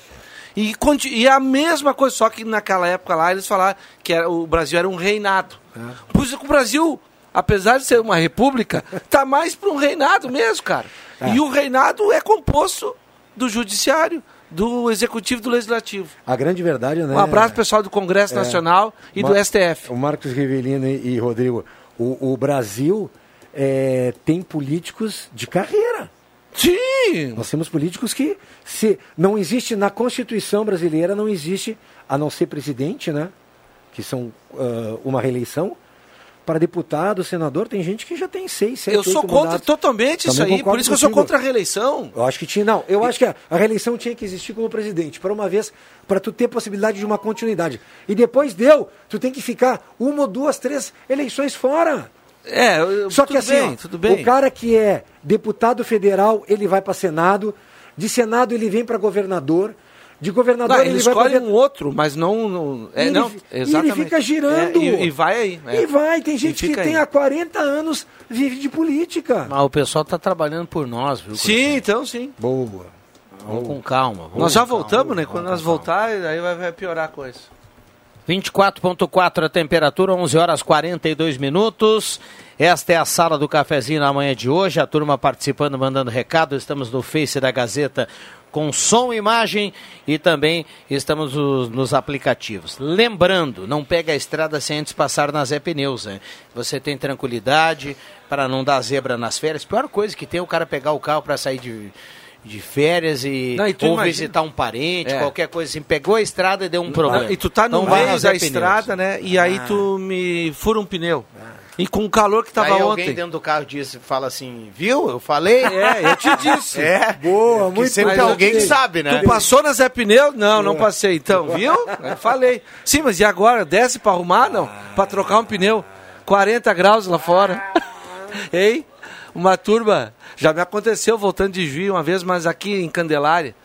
E, e a mesma coisa, só que naquela época lá eles falaram que era, o Brasil era um reinado. É. Pois é que o Brasil apesar de ser uma república, tá mais para um reinado mesmo, cara. É. E o reinado é composto do judiciário, do executivo e do legislativo. A grande verdade, né? Um abraço pessoal do Congresso É. Nacional e do Mar- STF. O Marcos Rivelino e, e Rodrigo, o, o Brasil é, tem políticos de carreira. Sim! Nós temos políticos que se não existe na Constituição brasileira, não existe, a não ser presidente, né? Que são ah, uma reeleição. Para deputado, senador, tem gente que já tem seis, sete, Eu sou contra mandatos. totalmente isso Também aí, por isso que eu sou contra a reeleição. Eu acho que tinha, não, eu acho que a, a reeleição tinha que existir como presidente, para uma vez, para tu ter possibilidade de uma continuidade. E depois deu, tu tem que ficar uma duas, três eleições fora. É, eu- Só que tudo assim, bem, ó, tudo bem. o cara que é deputado federal, ele vai para Senado, de Senado ele vem para governador, de governador Não, ele, ele vai escolhe pra... um outro, mas não. não é, E ele não, fi- e ele exatamente. fica girando. É, e, e vai aí. é. E vai, tem gente que fica tem aí. há 40 anos vive de política. Mas o pessoal tá trabalhando por nós, viu? Sim, então sim. Boa. Vamos com calma. vamos Nós já com calma. voltamos, né? Quando nós voltar, aí vai, vai piorar a coisa. 24.4 a temperatura, 11 horas 42 minutos. Esta é a sala do cafezinho na manhã de hoje. A turma participando, mandando recado. Estamos no Face da Gazeta com som e imagem e também estamos nos, nos aplicativos. Lembrando, não pega a estrada sem antes passar na Zé Pneus. Né? Você tem tranquilidade para não dar zebra nas férias. Pior coisa que tem é o cara pegar o carro para sair de, de férias e, Não, e tu ou imagina- visitar um parente, É. qualquer coisa assim. Pegou a estrada e deu um problema. E tu tá no Não meio da estrada, né? E aí Ah. tu me fura um pneu. E com o calor que tava Aí alguém ontem. dentro do carro disse, fala assim, viu? Eu falei? É, eu te disse. É. Boa, muito sempre alguém eu- sabe, né? Tu passou na Zé Pneu? Não, não passei. Então, viu? Eu falei. Sim, mas e agora? Desce pra arrumar? Não. Pra trocar um pneu. 40 graus lá fora. Ei, uma turma. Já me aconteceu voltando de Juiz uma vez, mas aqui em Candelária,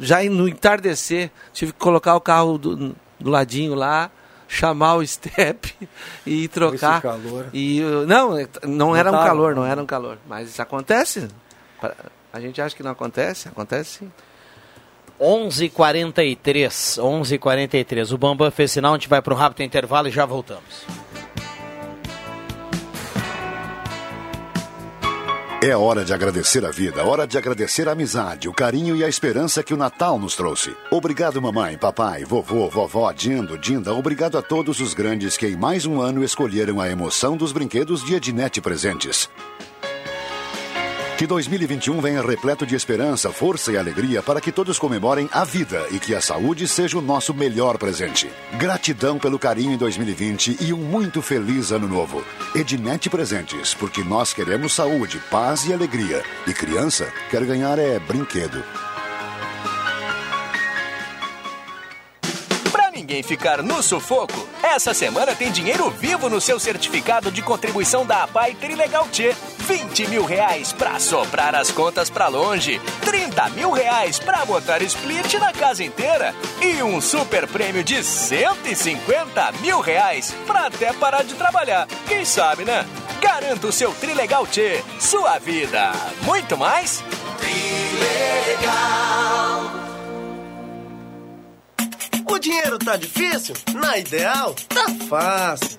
já no entardecer, tive que colocar o carro do, do ladinho lá, chamar o step e trocar. Esse calor. E não, não era um calor, não era um calor. Mas isso acontece. A gente acha que não acontece, acontece sim. 11h43, 11h43. O Bambam fez sinal, a gente vai para um rápido intervalo e já voltamos. É hora de agradecer a vida, hora de agradecer a amizade, o carinho e a esperança que o Natal nos trouxe. Obrigado, mamãe, papai, vovô, vovó, Dindo, Dinda. Obrigado a todos os grandes que em mais um ano escolheram a emoção dos brinquedos de Ednet Presentes. Que 2021 venha repleto de esperança, força e alegria para que todos comemorem a vida e que a saúde seja o nosso melhor presente. Gratidão pelo carinho em 2020 e um muito feliz ano novo. Ednet Presentes, porque nós queremos saúde, paz e alegria. E criança quer ganhar é brinquedo. Ninguém ficar no sufoco, essa semana tem dinheiro vivo no seu certificado de contribuição da APAI Trilegal T. 20 mil reais pra soprar as contas pra longe, 30 mil reais pra botar split na casa inteira e um super prêmio de 150 mil reais pra até parar de trabalhar. Quem sabe, né? Garanta o seu Trilegal T, sua vida. Muito mais? O dinheiro tá difícil? Na Ideal, tá fácil.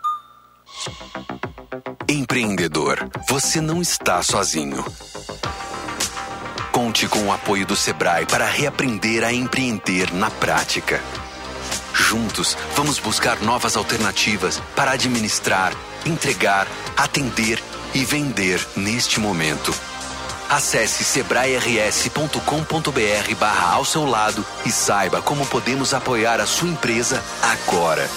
Empreendedor, você não está sozinho. Conte com o apoio do Sebrae para reaprender a empreender na prática. Juntos, vamos buscar novas alternativas para administrar, entregar, atender e vender neste momento. Acesse sebrae-rs.com.br barra ao seu lado e saiba como podemos apoiar a sua empresa agora.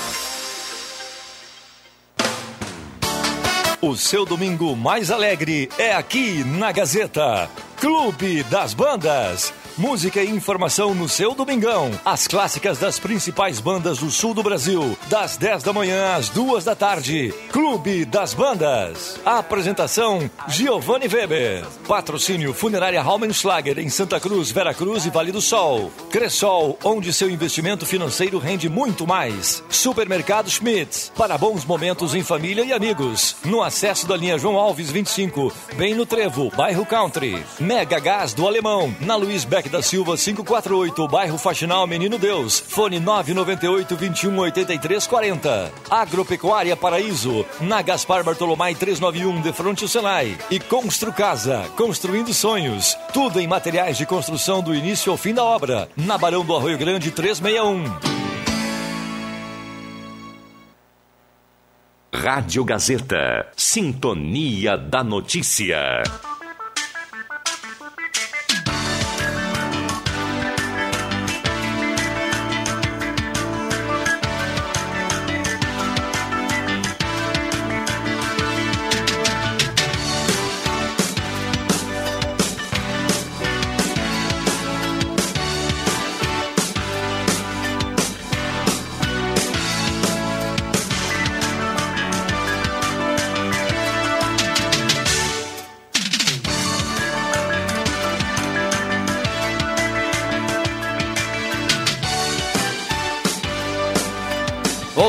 O seu domingo mais alegre é aqui na Gazeta. Clube das Bandas. Música e informação no seu domingão. As clássicas das principais bandas do sul do Brasil. Das 10 da manhã às 2 da tarde. Clube das Bandas. Apresentação: Giovanni Weber. Patrocínio Funerária Raumenschlager em Santa Cruz, Vera Cruz e Vale do Sol. Cressol, onde seu investimento financeiro rende muito mais. Supermercado Schmitz. Para bons momentos em família e amigos. No acesso da linha João Alves 25. Bem no Trevo, bairro Country. Mega Gás do Alemão. Na Luiz Beck da Silva 548, bairro Faxinal Menino Deus. Fone 998 21 83 40. Agropecuária Paraíso, na Gaspar Bartolomai 391, de frente ao Senai. E Constru Casa, construindo sonhos. Tudo em materiais de construção do início ao fim da obra. Na Barão do Arroio Grande 361. Rádio Gazeta. Sintonia da Notícia.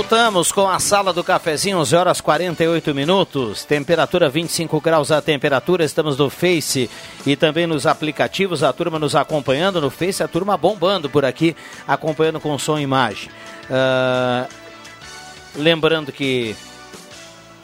Voltamos com a sala do cafezinho, 11 horas 48 minutos, temperatura 25 graus a temperatura, estamos no Face e também nos aplicativos, a turma nos acompanhando no Face, a turma bombando por aqui, acompanhando com som e imagem. Uh, lembrando que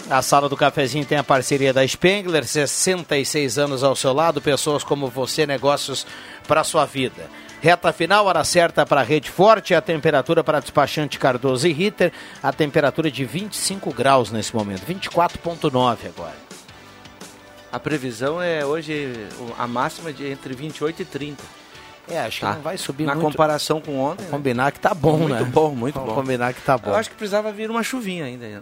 a sala do cafezinho tem a parceria da Spengler, 66 anos ao seu lado, pessoas como você, negócios para sua vida. Reta final, hora certa para a rede forte, a temperatura para despachante Cardoso e Ritter, a temperatura de 25 graus nesse momento, 24,9 agora. A previsão é hoje a máxima de entre 28 e 30. É, acho que Tá. não vai subir Na muito. comparação com ontem. né? Combinar que tá bom, muito né? Muito bom, muito Vamos bom. combinar que tá bom. Eu acho que precisava vir uma chuvinha ainda. né?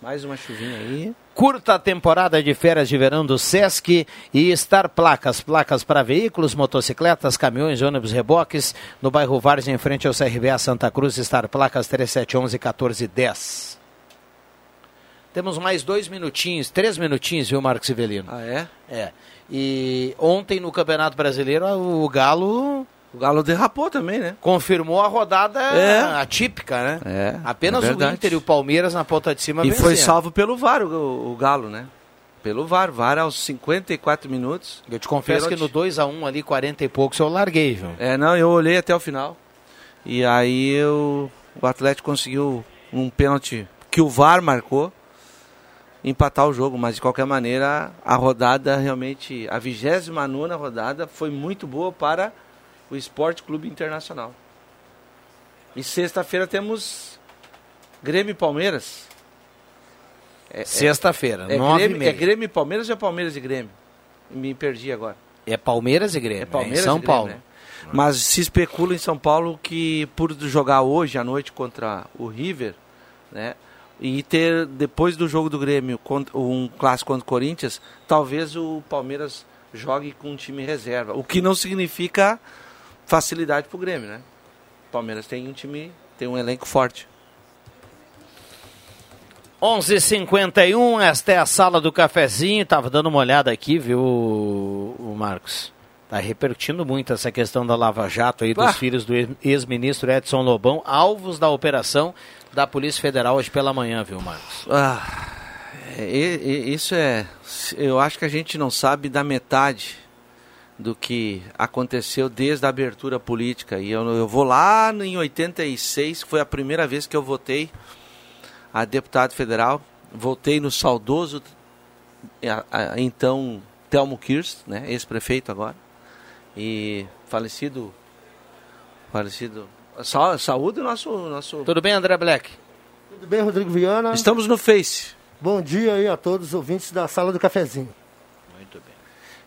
Mais uma chuvinha aí. Curta a temporada de férias de verão do Sesc e Star Placas. Placas para veículos, motocicletas, caminhões, ônibus, reboques. No bairro Várzea, em frente ao CRBA Santa Cruz, Star Placas 3711-1410. Temos mais dois minutinhos, três minutinhos, viu, Marcos Ivelino? Ah, é? É. E ontem no Campeonato Brasileiro, o Galo. O Galo derrapou também, né? Confirmou a rodada É. atípica, né? É. Apenas é o. Inter e o Palmeiras na ponta de cima E foi vencendo. salvo pelo VAR o, o Galo, né? Pelo VAR. VAR aos 54 minutos. Eu te confesso que no 2x1 ali, 40 e poucos, eu larguei, viu? É, não, eu olhei até o final. E aí eu, o Atlético conseguiu um pênalti que o VAR marcou empatar o jogo, mas de qualquer maneira a rodada realmente, a 29 rodada foi muito boa para o Esporte Clube Internacional. E sexta-feira temos Grêmio e Palmeiras. É- é- Sexta-feira, é, nove e Grêmio, é Grêmio e Palmeiras ou é Palmeiras e Grêmio? Me perdi agora. É Palmeiras e Grêmio, É Palmeiras em São Grêmio, Paulo. né? Mas se especula em São Paulo que por jogar hoje à noite contra o River, né? E ter depois do jogo do Grêmio um clássico contra o Corinthians, talvez o Palmeiras jogue com um time reserva, o que não significa facilidade para o Grêmio, né? O Palmeiras tem um time, tem um elenco forte. 11:51 esta é a sala do cafezinho. Tava dando uma olhada aqui, viu, o Marcos? Tá repercutindo muito essa questão da Lava Jato aí dos filhos do ex- ex-ministro Edson Lobão, alvos da operação da Polícia Federal hoje pela manhã, viu, Marcos? Ah, é, e- e- isso é. Eu acho que a gente não sabe da metade do que aconteceu desde a abertura política. E eu, eu vou lá em 86, que foi a primeira vez que eu votei a deputado federal. Votei no saudoso, então, Telmo Kirst, né, ex-prefeito agora. E falecido. Falecido. Sa saúde o nosso, nosso. Tudo bem, André Black? Tudo bem, Rodrigo Viana? Estamos no Face. Bom dia aí a todos os ouvintes da Sala do Cafezinho.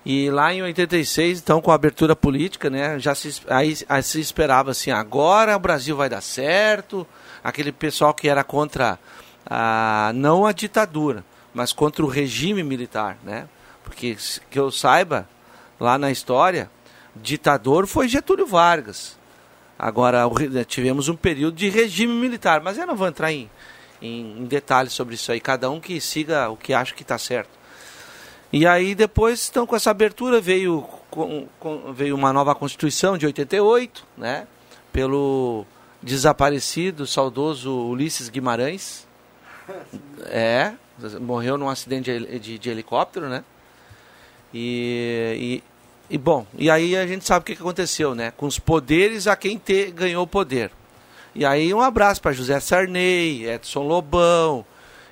E lá em 86, então, com a abertura política, né, já se, aí, aí se esperava assim, agora o Brasil vai dar certo, aquele pessoal que era contra, a, não a ditadura, mas contra o regime militar, né? Porque, que eu saiba, lá na história, ditador foi Getúlio Vargas. Agora, tivemos um período de regime militar, mas eu não vou entrar em, em, em detalhes sobre isso aí, cada um que siga o que acha que está certo. E aí depois, então, com essa abertura veio, com, com, veio uma nova Constituição de 88, né? Pelo desaparecido, saudoso Ulisses Guimarães. É, morreu num acidente de, de, de helicóptero, né? E, e, e, bom, e aí a gente sabe o que, aconteceu, né? Com os poderes a quem te, ganhou o poder. E aí um abraço para José Sarney, Edson Lobão,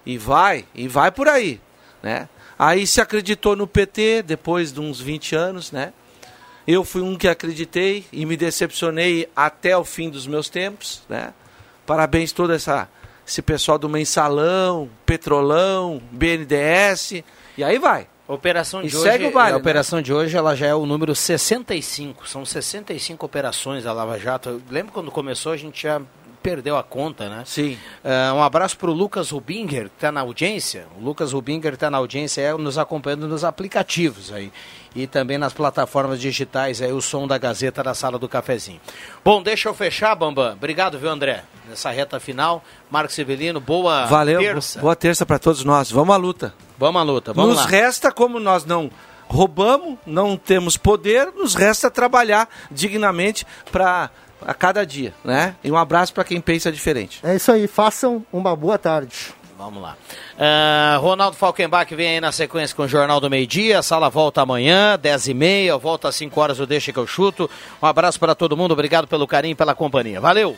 e vai, e vai por aí, né? Aí se acreditou no PT depois de uns 20 anos, né? Eu fui um que acreditei e me decepcionei até o fim dos meus tempos, né? Parabéns todo essa esse pessoal do Mensalão, Petrolão, BNDES, e aí vai. Operação de E hoje, segue o baile, a né? operação de hoje ela já é o número 65. São 65 operações da Lava Jato. Eu lembro quando começou a gente já perdeu a conta, né? Sim. Ah, um abraço para o Lucas Rubinger, que está na audiência. O Lucas Rubinger está na audiência, é, nos acompanhando nos aplicativos aí. E também nas plataformas digitais, aí o som da Gazeta da Sala do Cafezinho. Bom, deixa eu fechar, Bambam. Obrigado, viu, André? Nessa reta final. Marcos Severino, boa Valeu, terça. boa terça para todos nós. Vamos à luta. Vamos à luta, vamos nos lá. resta, como nós não roubamos, não temos poder, nos resta trabalhar dignamente para a cada dia, né? E um abraço para quem pensa diferente. É isso aí, façam uma boa tarde. Vamos lá. Ah, Ronaldo Falkenbach vem aí na sequência com o Jornal do Meio Dia. A sala volta amanhã, 10h30. Volta às 5 horas o Deixa que eu chuto. Um abraço para todo mundo. Obrigado pelo carinho e pela companhia. Valeu!